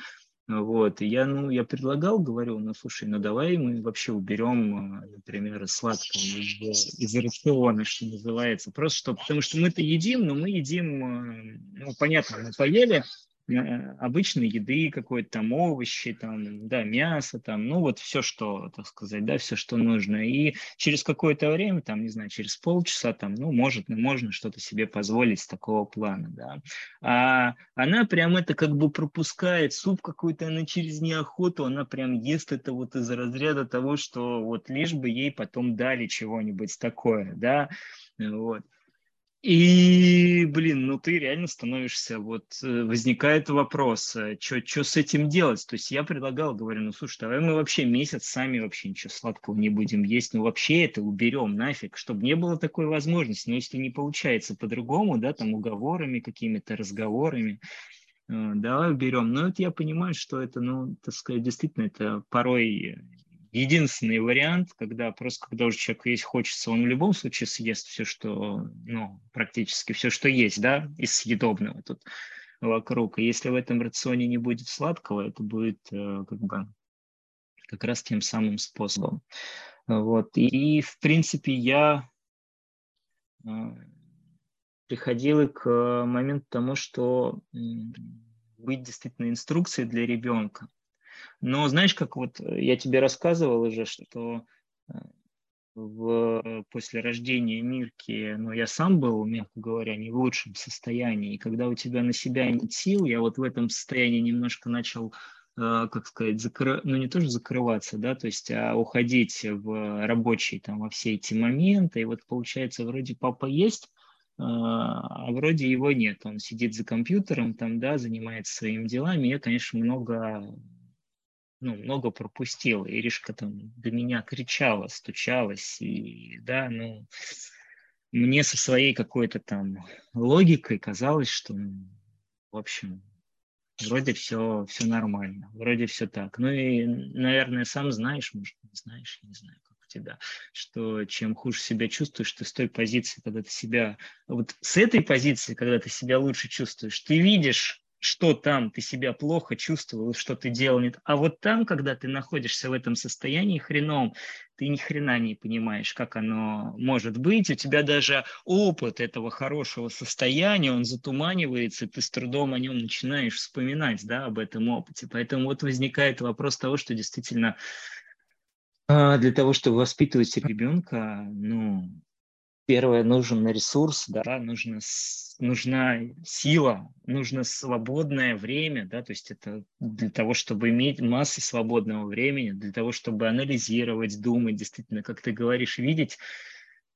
Вот, и я, ну, я предлагал, говорю, ну, слушай, ну, давай мы вообще уберем, например, сладкое из, из рациона, что называется, просто что, потому что мы-то едим, но мы едим, ну, понятно, мы поели, Э, обычной еды какой-то там овощи, там, да, мясо, там, ну вот все, что, так сказать, да, все, что нужно. И через какое-то время, там, не знаю, через полчаса, там, ну, может, ну, можно что-то себе позволить с такого плана, да. А она прям это как бы пропускает, суп какой-то она через неохоту, она прям ест это вот из разряда того, что вот лишь бы ей потом дали чего-нибудь такое, да, вот. И, блин, ну ты реально становишься, вот э, возникает вопрос, что э, с этим делать? То есть я предлагал, говорю, ну слушай, давай мы вообще месяц сами вообще ничего сладкого не будем есть, ну вообще это уберем нафиг, чтобы не было такой возможности. Но если не получается по-другому, да, там уговорами, какими-то разговорами, э, давай уберем. Но это я понимаю, что это, ну, так сказать, действительно, это порой единственный вариант, когда просто, когда уже человек есть хочется, он в любом случае съест все, что, ну, практически все, что есть, да, из съедобного тут вокруг. И если в этом рационе не будет сладкого, это будет э, как бы как раз тем самым способом. Вот. И, в принципе, я э, приходил к моменту тому, что быть действительно инструкцией для ребенка. Но знаешь, как вот э, я тебе рассказывал уже, что э, в, после рождения Мирки, ну, я сам был, мягко говоря, не в лучшем состоянии. И когда у тебя на себя нет сил, я вот в этом состоянии немножко начал, э, как сказать, закры... ну, не тоже закрываться, да, то есть, а уходить в рабочие, там, во все эти моменты. И вот, получается, вроде папа есть, а вроде его нет. Он сидит за компьютером, там, да, занимается своими делами. Я, конечно, много, ну, много пропустил. Иришка там до меня кричала, стучалась, и, да, ну, мне со своей какой-то там логикой казалось, что, ну, в общем, вроде все, все нормально, вроде все так. Ну и, наверное, сам знаешь, может, не знаешь, не знаю тебя, что чем хуже себя чувствуешь, ты с той позиции, когда ты себя, вот с этой позиции, когда ты себя лучше чувствуешь, ты видишь, что там ты себя плохо чувствовал, что ты делал нет. А вот там, когда ты находишься в этом состоянии хреновом, ты ни хрена не понимаешь, как оно может быть. У тебя даже опыт этого хорошего состояния, он затуманивается, и ты с трудом о нем начинаешь вспоминать, да, об этом опыте. Поэтому вот возникает вопрос того, что действительно а, для того, чтобы воспитывать ребенка, ну, первое, нужен ресурс, да, нужно, нужна сила, нужно свободное время, да, то есть это для того, чтобы иметь массу свободного времени, для того, чтобы анализировать, думать, действительно, как ты говоришь, видеть,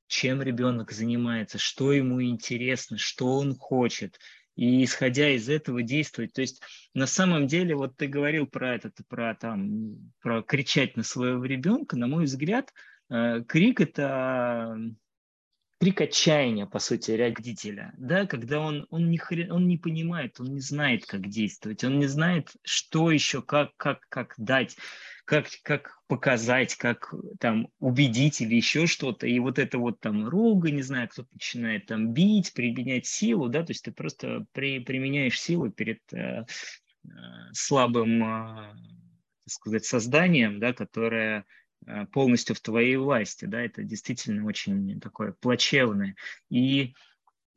чем ребенок занимается, что ему интересно, что он хочет – и исходя из этого действовать. То есть на самом деле, вот ты говорил про это, про там, про кричать на своего ребенка, на мой взгляд, э, крик это крик отчаяния, по сути, родителя, да, когда он, он, не, хрен, он не понимает, он не знает, как действовать, он не знает, что еще, как, как, как дать как, как показать, как там убедить или еще что-то. И вот это вот там руга, не знаю, кто-то начинает там бить, применять силу, да, то есть ты просто при, применяешь силу перед э, э, слабым, э, так сказать, созданием, да, которое полностью в твоей власти, да, это действительно очень такое плачевное. И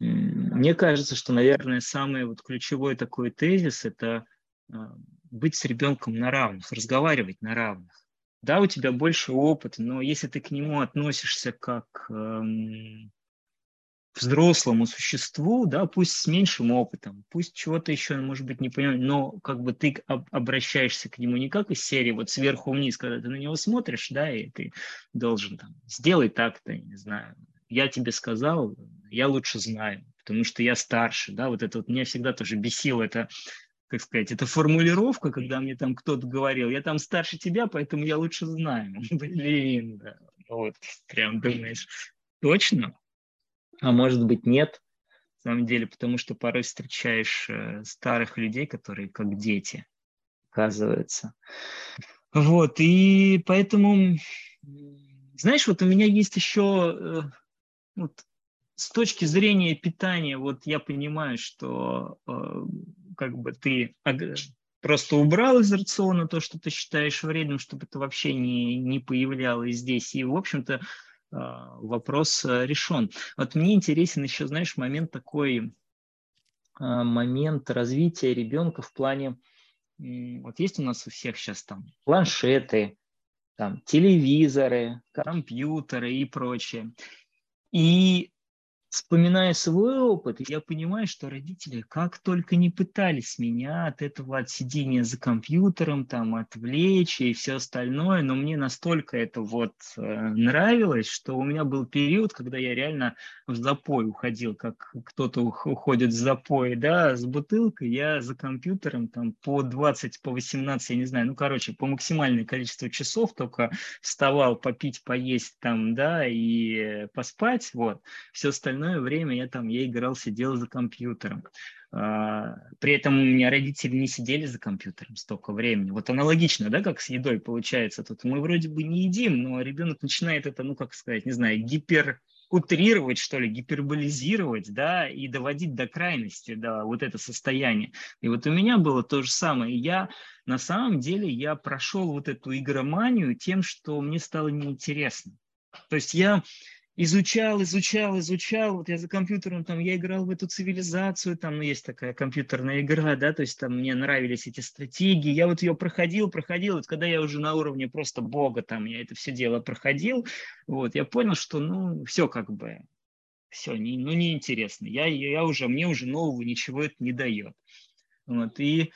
мне кажется, что, наверное, самый вот ключевой такой тезис – это э, быть с ребенком на равных, разговаривать на равных. Да, у тебя больше опыта, но если ты к нему относишься как эм, взрослому существу, да, пусть с меньшим опытом, пусть чего-то еще, может быть, не понимаешь, но как бы ты об, обращаешься к нему не как из серии вот сверху вниз, когда ты на него смотришь, да, и ты должен там сделай так-то, не знаю, я тебе сказал, я лучше знаю, потому что я старше, да, вот это вот меня всегда тоже бесило, это как сказать, это формулировка, когда мне там кто-то говорил, я там старше тебя, поэтому я лучше знаю. (laughs) Блин, да. Вот, прям думаешь, точно? А может быть, нет. На самом деле, потому что порой встречаешь э, старых людей, которые как дети, оказывается. Вот, и поэтому, знаешь, вот у меня есть еще э, вот, с точки зрения питания, вот я понимаю, что э, как бы ты просто убрал из рациона то, что ты считаешь вредным, чтобы это вообще не, не появлялось здесь. И, в общем-то, вопрос э, решен. Вот мне интересен еще, знаешь, момент такой, а, момент развития ребенка в плане, вот есть у нас у всех сейчас там планшеты, там телевизоры, компьютеры и прочее. И вспоминая свой опыт, я понимаю, что родители как только не пытались меня от этого от сидения за компьютером, там, отвлечь и все остальное, но мне настолько это вот э, нравилось, что у меня был период, когда я реально в запой уходил, как кто-то уходит в запой, да, с бутылкой, я за компьютером там по 20, по 18, я не знаю, ну, короче, по максимальное количество часов только вставал попить, поесть там, да, и поспать, вот, все остальное остальное время я там, я играл, сидел за компьютером. А, при этом у меня родители не сидели за компьютером столько времени. Вот аналогично, да, как с едой получается. Тут мы вроде бы не едим, но ребенок начинает это, ну, как сказать, не знаю, гипер утрировать, что ли, гиперболизировать, да, и доводить до крайности, да, вот это состояние. И вот у меня было то же самое. Я, на самом деле, я прошел вот эту игроманию тем, что мне стало неинтересно. То есть я изучал, изучал, изучал. Вот я за компьютером там, я играл в эту цивилизацию, там, ну, есть такая компьютерная игра, да, то есть там мне нравились эти стратегии. Я вот ее проходил, проходил. Вот когда я уже на уровне просто бога там, я это все дело проходил, вот, я понял, что, ну, все как бы, все, не, ну, неинтересно. Я, я уже, мне уже нового ничего это не дает. Вот, и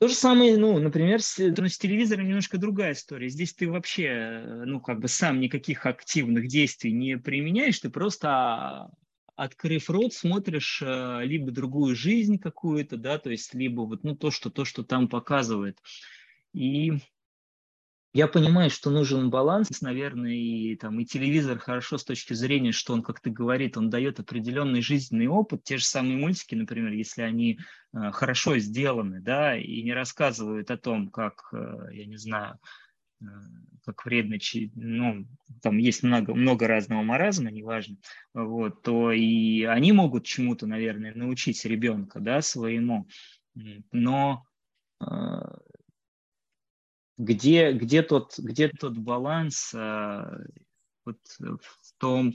то же самое, ну, например, с, ну, с телевизором немножко другая история. Здесь ты вообще, э, ну, как бы сам никаких активных действий не применяешь, ты просто открыв рот, смотришь э, либо другую жизнь какую-то, да, то есть либо вот ну, то, что, то, что там показывает. И я понимаю, что нужен баланс, наверное, и, там, и телевизор хорошо с точки зрения, что он, как ты говорит, он дает определенный жизненный опыт. Те же самые мультики, например, если они э, хорошо сделаны, да, и не рассказывают о том, как, э, я не знаю, э, как вредно, ну, там есть много, много разного маразма, неважно, вот, то и они могут чему-то, наверное, научить ребенка, да, своему. Но э, где, где, тот, где тот баланс а, вот в том,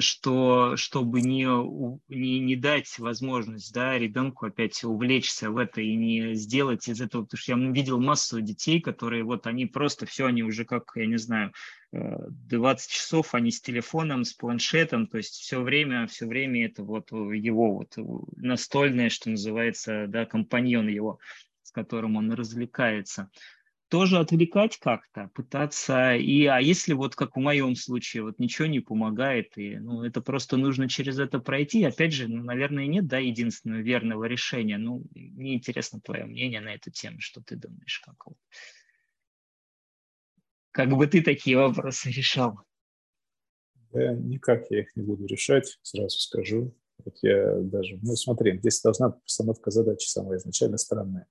что чтобы не, не, не дать возможность да, ребенку опять увлечься в это и не сделать из этого, потому что я видел массу детей, которые вот они просто все, они уже как, я не знаю, 20 э, часов они с телефоном, с планшетом, то есть все время, все время это вот его вот настольное, что называется, да, компаньон его, с которым он развлекается тоже отвлекать как-то, пытаться. И, а если вот как в моем случае, вот ничего не помогает, и ну, это просто нужно через это пройти. Опять же, ну, наверное, нет, да, единственного верного решения. Ну, мне интересно твое мнение на эту тему, что ты думаешь, как вот. Как бы ты такие вопросы решал? Да, никак я их не буду решать, сразу скажу. Вот я даже, ну смотри, здесь должна постановка задачи самая изначально странная.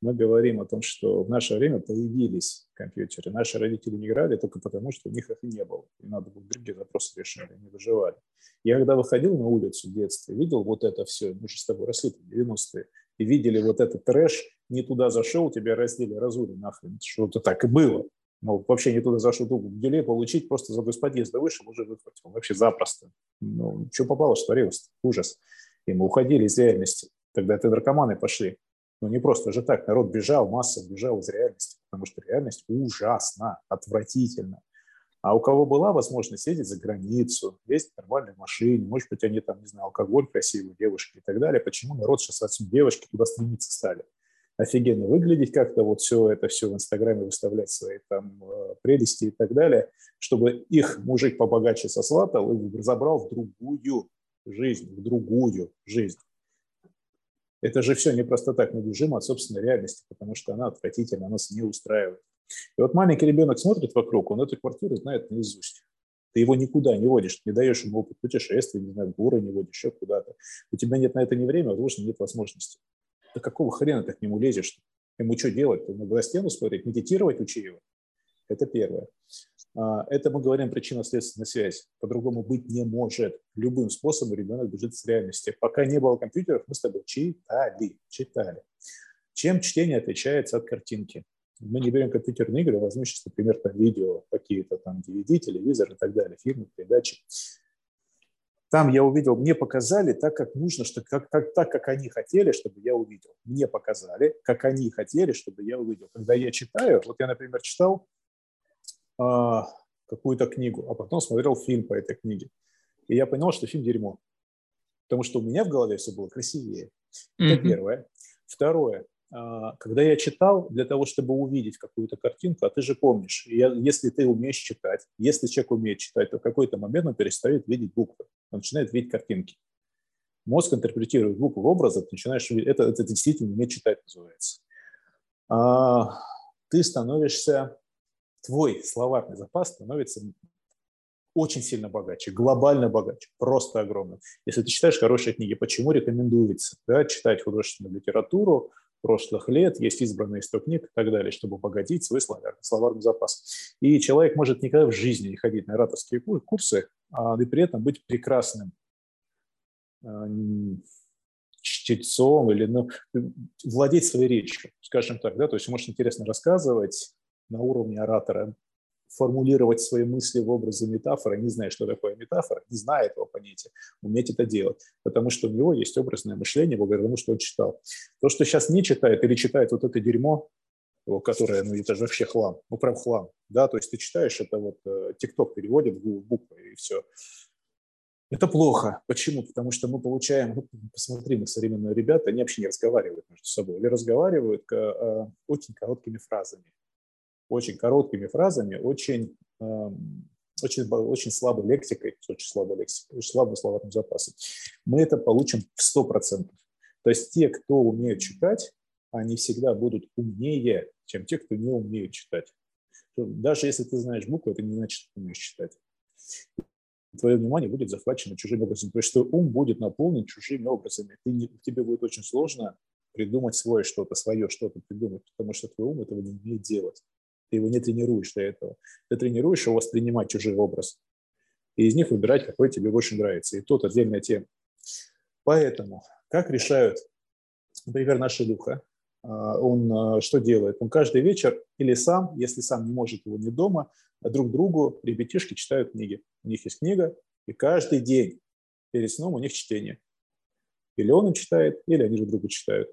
Мы говорим о том, что в наше время появились компьютеры. Наши родители не играли только потому, что у них их и не было. И надо было другие запросы решать, они выживали. Я когда выходил на улицу в детстве, видел вот это все, мы же с тобой росли в 90-е, и видели вот этот трэш, не туда зашел, тебя раздели, разули нахрен. Что-то так и было. Мол, вообще не туда зашел, в деле получить, просто за из подъезда вышел, уже выхватил. Вообще запросто. Ну, что попало, что творилось? Ужас. И мы уходили из реальности. Тогда это наркоманы пошли. Ну, не просто же так. Народ бежал, масса бежал из реальности, потому что реальность ужасна, отвратительна. А у кого была возможность ездить за границу, ездить в нормальной машине, может быть, они там, не знаю, алкоголь, красивые девушки и так далее, почему народ сейчас отсюда девушки туда стремиться стали? Офигенно выглядеть как-то, вот все это все в Инстаграме выставлять свои там э, прелести и так далее, чтобы их мужик побогаче сосватал и забрал в другую жизнь, в другую жизнь. Это же все не просто так, мы бежим от собственной реальности, потому что она отвратительна, она нас не устраивает. И вот маленький ребенок смотрит вокруг, он эту квартиру знает наизусть. Ты его никуда не водишь, не даешь ему опыт путешествий, не знаю, горы не водишь, еще куда-то. У тебя нет на это ни времени, возможно, нет возможности. Да какого хрена ты к нему лезешь? Ему что делать? Ему на стену смотреть, медитировать учи его? Это первое. А, это мы говорим причинно-следственная связь. По-другому быть не может. Любым способом ребенок бежит с реальности. Пока не было компьютеров, мы с тобой читали, читали. Чем чтение отличается от картинки? Мы не берем компьютерные игры, возьмем сейчас, например, там видео, какие-то там DVD, телевизор и так далее, фильмы, передачи. Там я увидел, мне показали так, как нужно, что, как, как, так, как они хотели, чтобы я увидел. Мне показали, как они хотели, чтобы я увидел. Когда я читаю, вот я, например, читал а, какую-то книгу, а потом смотрел фильм по этой книге. И я понял, что фильм дерьмо. Потому что у меня в голове все было красивее. Это mm-hmm. первое. Второе. А, когда я читал, для того, чтобы увидеть какую-то картинку, а ты же помнишь, я, если ты умеешь читать, если человек умеет читать, то в какой-то момент он перестает видеть буквы, он начинает видеть картинки. Мозг интерпретирует буквы в образы, ты начинаешь видеть, это, это действительно уметь читать называется. А, ты становишься, твой словарный запас становится очень сильно богаче, глобально богаче, просто огромным. Если ты читаешь хорошие книги, почему рекомендуется да, читать художественную литературу, прошлых лет, есть избранные 100 книг и так далее, чтобы обогатить свой словарный, словарный запас. И человек может никогда в жизни не ходить на ораторские курсы, а и при этом быть прекрасным а, чтецом или ну, владеть своей речью, скажем так, да, то есть может интересно рассказывать на уровне оратора, формулировать свои мысли в образы метафоры, не зная, что такое метафора, не зная этого понятия, уметь это делать, потому что у него есть образное мышление благодаря тому, что он читал. То, что сейчас не читает или читает вот это дерьмо, которое, ну, это же вообще хлам, ну, прям хлам, да, то есть ты читаешь, это вот э, ТикТок переводит в буквы и все. Это плохо. Почему? Потому что мы получаем, ну, посмотри на современные ребята, они вообще не разговаривают между собой, или разговаривают э, очень короткими фразами очень короткими фразами, очень э, очень, очень слабой лексикой, очень слабой лексикой, очень слабым словарным запасом, мы это получим в 100%. То есть те, кто умеют читать, они всегда будут умнее, чем те, кто не умеет читать. Даже если ты знаешь буквы, это не значит, что ты умеешь читать. Твое внимание будет захвачено чужим образом. То есть твой ум будет наполнен чужими образами. Ты не, тебе будет очень сложно придумать свое что-то, свое что-то придумать, потому что твой ум этого не умеет делать. Ты его не тренируешь для этого. Ты тренируешь его воспринимать чужой образ и из них выбирать, какой тебе больше нравится. И тут отдельная тема. Поэтому как решают, например, наша Люха, а, он а, что делает? Он каждый вечер или сам, если сам не может его не дома, а друг другу ребятишки читают книги. У них есть книга, и каждый день перед сном у них чтение. Или он им читает, или они же другу читают.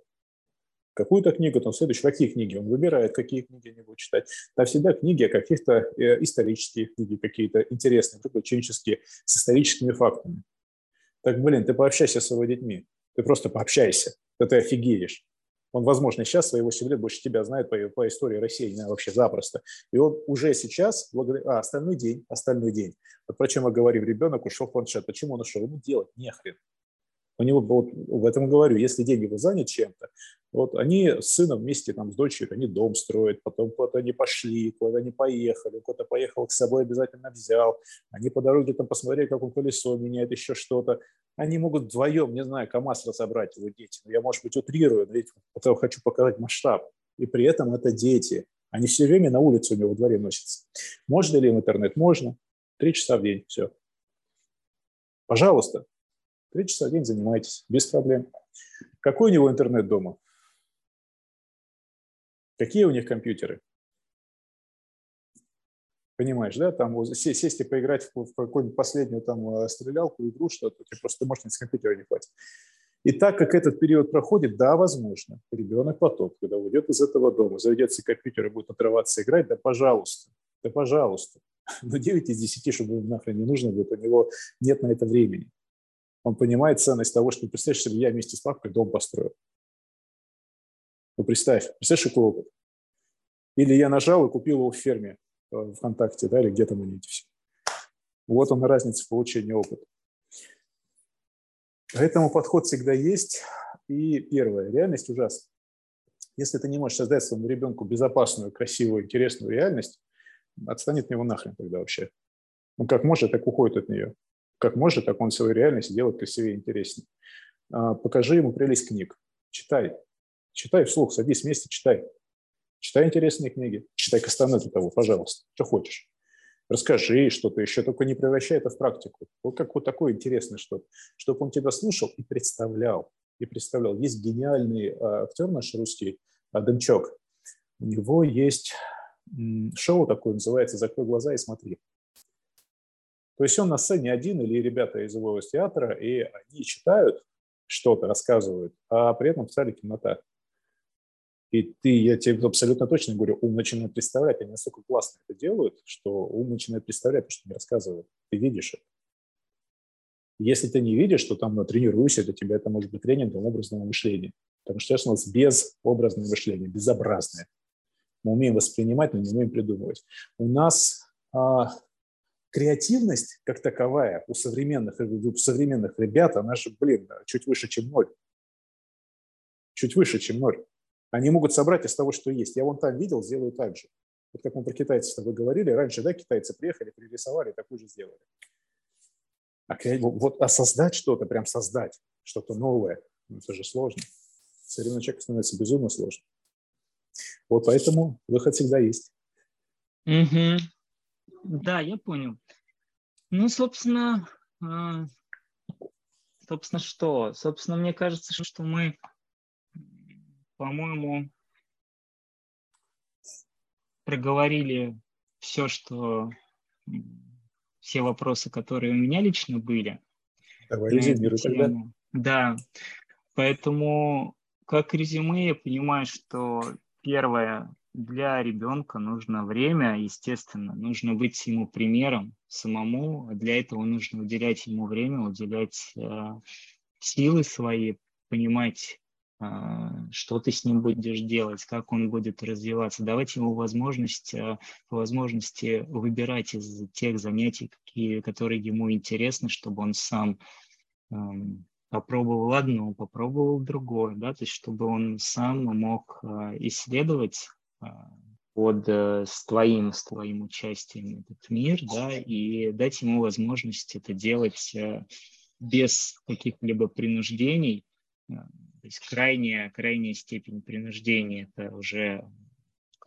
Какую-то книгу, там, следующую, какие книги он выбирает, какие книги они будут читать. Там всегда книги о каких-то э, исторические книги, какие-то интересные, приключенческие, с историческими фактами. Так, блин, ты пообщайся с его детьми, ты просто пообщайся, ты офигеешь. Он, возможно, сейчас своего 7 лет больше тебя знает по, по истории России, не вообще запросто. И он уже сейчас, благодаря... а, остальной день, остальной день. Вот про чем мы говорим, ребенок ушел в планшет. Почему он ушел? Ему делать нехрен. У него, вот в этом говорю, если деньги его занят чем-то, вот они с сыном вместе там с дочерью, они дом строят, потом куда-то они пошли, куда-то они поехали, кто-то поехал к собой обязательно взял, они по дороге там посмотрели, как он колесо меняет, еще что-то. Они могут вдвоем, не знаю, КАМАЗ разобрать его дети. Но я, может быть, утрирую, но ведь хочу показать масштаб. И при этом это дети. Они все время на улице у него во дворе носятся. Можно ли им интернет? Можно. Три часа в день, все. Пожалуйста, Три часа в день занимайтесь, без проблем. Какой у него интернет дома? Какие у них компьютеры? Понимаешь, да? Там сесть, сесть и поиграть в, какую-нибудь последнюю там э, стрелялку, игру, что-то, тебе просто мощности компьютера не хватит. И так как этот период проходит, да, возможно, ребенок потом, когда уйдет из этого дома, заведется компьютер и будет отрываться играть, да, пожалуйста, да, пожалуйста. (laughs) Но 9 из 10, чтобы нахрен не нужно будет, у него нет на это времени он понимает ценность того, что, представляешь себе, я вместе с папкой дом построю. Ну, представь, представляешь, какой опыт. Или я нажал и купил его в ферме э, ВКонтакте, да, или где там они эти все. Вот он разница в получении опыта. Поэтому подход всегда есть. И первое, реальность ужасна. Если ты не можешь создать своему ребенку безопасную, красивую, интересную реальность, отстанет от него нахрен тогда вообще. Он как может, так уходит от нее как может, так он свою реальность делает красивее и интереснее. А, покажи ему прелесть книг. Читай. Читай вслух, садись вместе, читай. Читай интересные книги. Читай Кастанеду того, пожалуйста, что хочешь. Расскажи что-то еще, только не превращай это в практику. Вот как вот такое интересное что-то. Чтобы он тебя слушал и представлял. И представлял. Есть гениальный а, актер наш русский, Адамчок. У него есть шоу такое, называется «Закрой глаза и смотри». То есть он на сцене один или ребята из его театра, и они читают что-то, рассказывают, а при этом в зале темнота. И ты, я тебе абсолютно точно говорю, ум начинает представлять, они настолько классно это делают, что ум начинает представлять то, что они рассказывают. Ты видишь это. Если ты не видишь, то там ну, тренируйся, для тебя это может быть тренингом образного мышления. Потому что сейчас у нас безобразное мышление, безобразное. Мы умеем воспринимать, но не умеем придумывать. У нас а, креативность как таковая у современных, у современных ребят, она же, блин, чуть выше, чем ноль. Чуть выше, чем ноль. Они могут собрать из того, что есть. Я вон там видел, сделаю так же. Вот как мы про китайцев с тобой говорили, раньше, да, китайцы приехали, пририсовали, такую же сделали. А вот а создать что-то, прям создать что-то новое, ну, это же сложно. Современный человек становится безумно сложно. Вот поэтому выход всегда есть. Угу. Да, я понял. Ну, собственно, а, собственно, что? Собственно, мне кажется, что мы, по-моему, проговорили все, что все вопросы, которые у меня лично были. Давай резюмируй тогда. Да, поэтому как резюме я понимаю, что первое, для ребенка нужно время, естественно, нужно быть ему примером самому. Для этого нужно уделять ему время, уделять э, силы свои, понимать, а, что ты с ним будешь делать, как он будет развиваться, давать ему возможность, а, возможности выбирать из тех занятий, какие, которые ему интересны, чтобы он сам попробовал одно, попробовал другое, да, то есть чтобы он сам мог а, исследовать под э, с твоим, с твоим участием этот мир, да, и дать ему возможность это делать э, без каких-либо принуждений, то есть крайняя, крайняя степень принуждения – это уже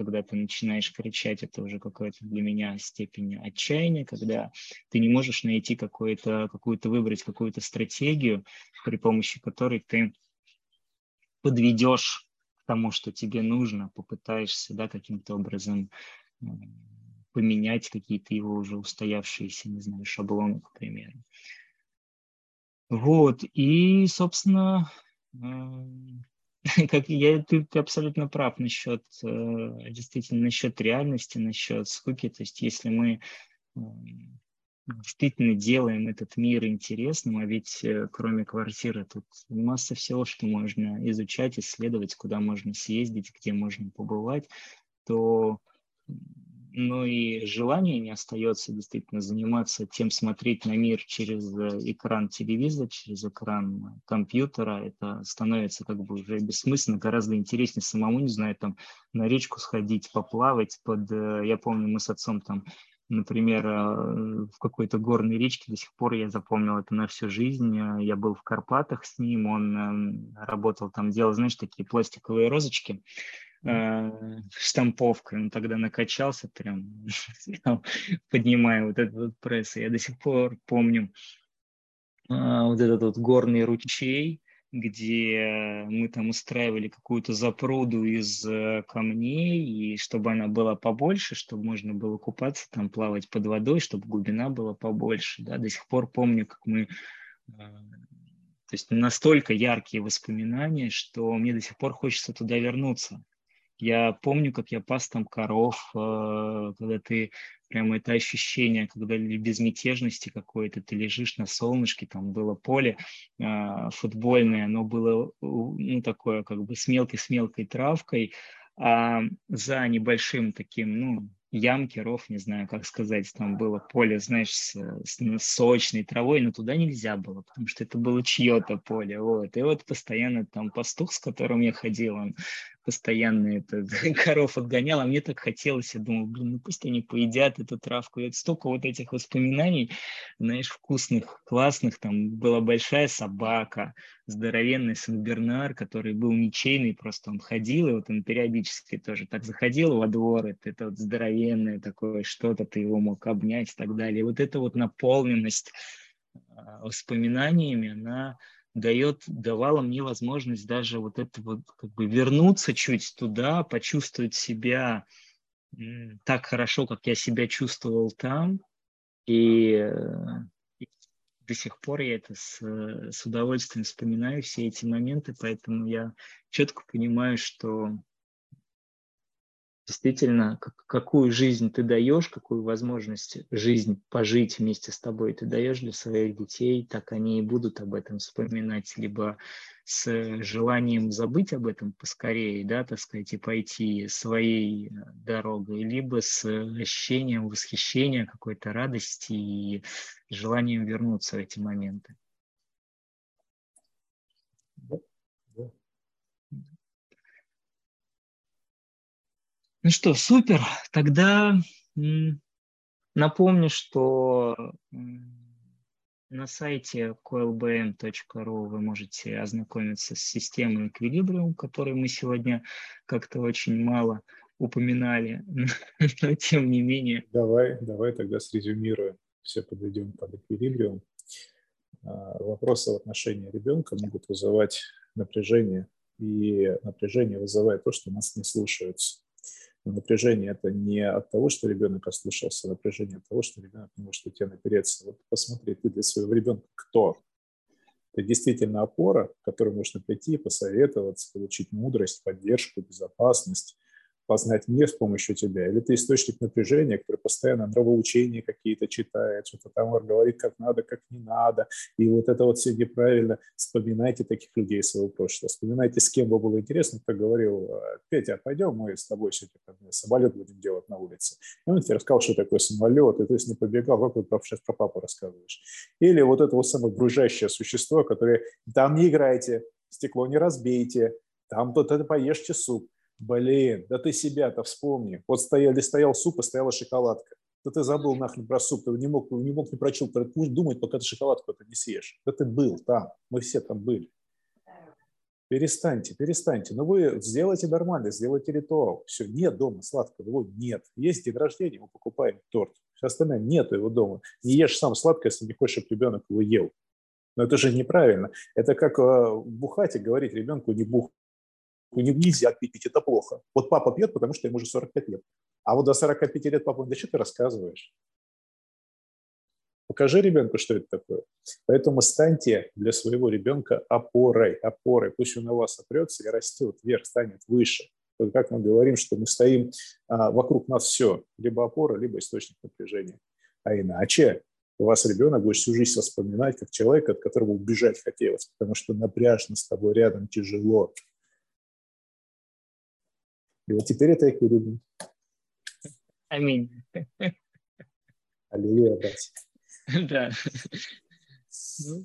когда ты начинаешь кричать, это уже какая-то для меня степень отчаяния, когда ты не можешь найти какую-то, какую-то выбрать какую-то стратегию, при помощи которой ты подведешь тому, что тебе нужно, попытаешься да, каким-то образом поменять какие-то его уже устоявшиеся, не знаю, шаблоны, к примеру. Вот, и, собственно, (laughs) как я, ты, ты абсолютно прав насчет, э, действительно, насчет реальности, насчет скуки. То есть если мы действительно делаем этот мир интересным, а ведь э, кроме квартиры тут масса всего, что можно изучать, исследовать, куда можно съездить, где можно побывать, то но и желания не остается действительно заниматься тем, смотреть на мир через э, экран телевизора, через экран компьютера. Это становится как бы уже бессмысленно, гораздо интереснее самому, не знаю, там на речку сходить, поплавать под... Э, я помню, мы с отцом там например, э, в какой-то горной речке, до сих пор я запомнил это на всю жизнь. Я был в Карпатах с ним, он эм, работал там, делал, знаешь, такие пластиковые розочки э, штамповкой, он тогда накачался прям, (laughs) поднимая вот этот вот пресс. Я до сих пор помню э, вот этот вот горный ручей, где мы там устраивали какую-то запруду из э, камней, и чтобы она была побольше, чтобы можно было купаться, там плавать под водой, чтобы глубина была побольше. Да? До сих пор помню, как мы э, то есть настолько яркие воспоминания, что мне до сих пор хочется туда вернуться. Я помню, как я пас там коров, э, когда ты прямо это ощущение, когда безмятежности какой-то, ты лежишь на солнышке, там было поле э, футбольное, оно было ну, такое как бы с мелкой-с мелкой травкой, а за небольшим таким, ну, ямки, ров, не знаю, как сказать, там было поле, знаешь, с, с сочной травой, но туда нельзя было, потому что это было чье-то поле, вот. И вот постоянно там пастух, с которым я ходил, он постоянно это, (laughs) коров отгонял, а мне так хотелось, я думал, блин, ну пусть они поедят эту травку. И столько вот этих воспоминаний, знаешь, вкусных, классных, там была большая собака, здоровенный Сен-Бернар, который был ничейный, просто он ходил, и вот он периодически тоже так заходил во двор, это, это вот здоровенное такое что-то, ты его мог обнять и так далее. И вот эта вот наполненность а, воспоминаниями, она дает, давала мне возможность даже вот это вот как бы вернуться чуть туда, почувствовать себя так хорошо, как я себя чувствовал там. И, и до сих пор я это с, с удовольствием вспоминаю, все эти моменты, поэтому я четко понимаю, что действительно, как, какую жизнь ты даешь, какую возможность жизнь пожить вместе с тобой ты даешь для своих детей, так они и будут об этом вспоминать, либо с желанием забыть об этом поскорее, да, так сказать, и пойти своей э, дорогой, либо с ощущением восхищения, какой-то радости и желанием вернуться в эти моменты. Ну что, супер. Тогда напомню, что на сайте coilbm.ru вы можете ознакомиться с системой Equilibrium, которую мы сегодня как-то очень мало упоминали, (laughs) но тем не менее. Давай, давай тогда срезюмируем, все подведем под Equilibrium. А, вопросы в отношении ребенка могут вызывать напряжение, и напряжение вызывает то, что нас не слушаются. Напряжение это не от того, что ребенок ослушался, а напряжение от того, что ребенок не может идти напереться. Вот посмотри, ты для своего ребенка кто? Это действительно опора, к которой можно прийти, посоветоваться, получить мудрость, поддержку, безопасность, познать мир с помощью тебя, или ты источник напряжения, который постоянно нравоучения какие-то читает, что-то там говорит, как надо, как не надо, и вот это вот все неправильно. Вспоминайте таких людей своего прошлого, вспоминайте, с кем бы было интересно, кто говорил, Петя, пойдем мы с тобой сегодня самолет будем делать на улице. И он тебе рассказал, что такое самолет, и ты с ним побегал, как ты сейчас про папу рассказываешь. Или вот это вот самое бружащее существо, которое там не играйте, стекло не разбейте, там тут это поешьте суп. Блин, да ты себя-то вспомни. Вот стояли, стоял суп, и стояла шоколадка. Да ты забыл нахрен про суп, ты не мог, не мог не прочел, думать, пока ты шоколадку это не съешь. Да ты был там, мы все там были. Перестаньте, перестаньте. Ну вы сделайте нормально, сделайте ритуал. Все, нет дома сладкого, его нет. Есть день рождения, мы покупаем торт. Все остальное нет его дома. Не ешь сам сладкое, если не хочешь, чтобы ребенок его ел. Но это же неправильно. Это как э, бухать и говорить ребенку не бух нельзя пить, это плохо. Вот папа пьет, потому что ему уже 45 лет. А вот до 45 лет папа, да что ты рассказываешь? Покажи ребенку, что это такое. Поэтому станьте для своего ребенка опорой, опорой. Пусть он на вас опрется и растет вверх, станет выше. Вот как мы говорим, что мы стоим, а, вокруг нас все, либо опора, либо источник напряжения. А иначе у вас ребенок будет всю жизнь вспоминать как человека, от которого убежать хотелось, потому что напряжно с тобой рядом тяжело. И вот теперь это эквилибриум. Аминь. Аллилуйя, братья. Да. Ну,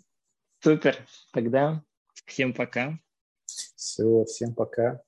супер. Тогда всем пока. Все, всем пока.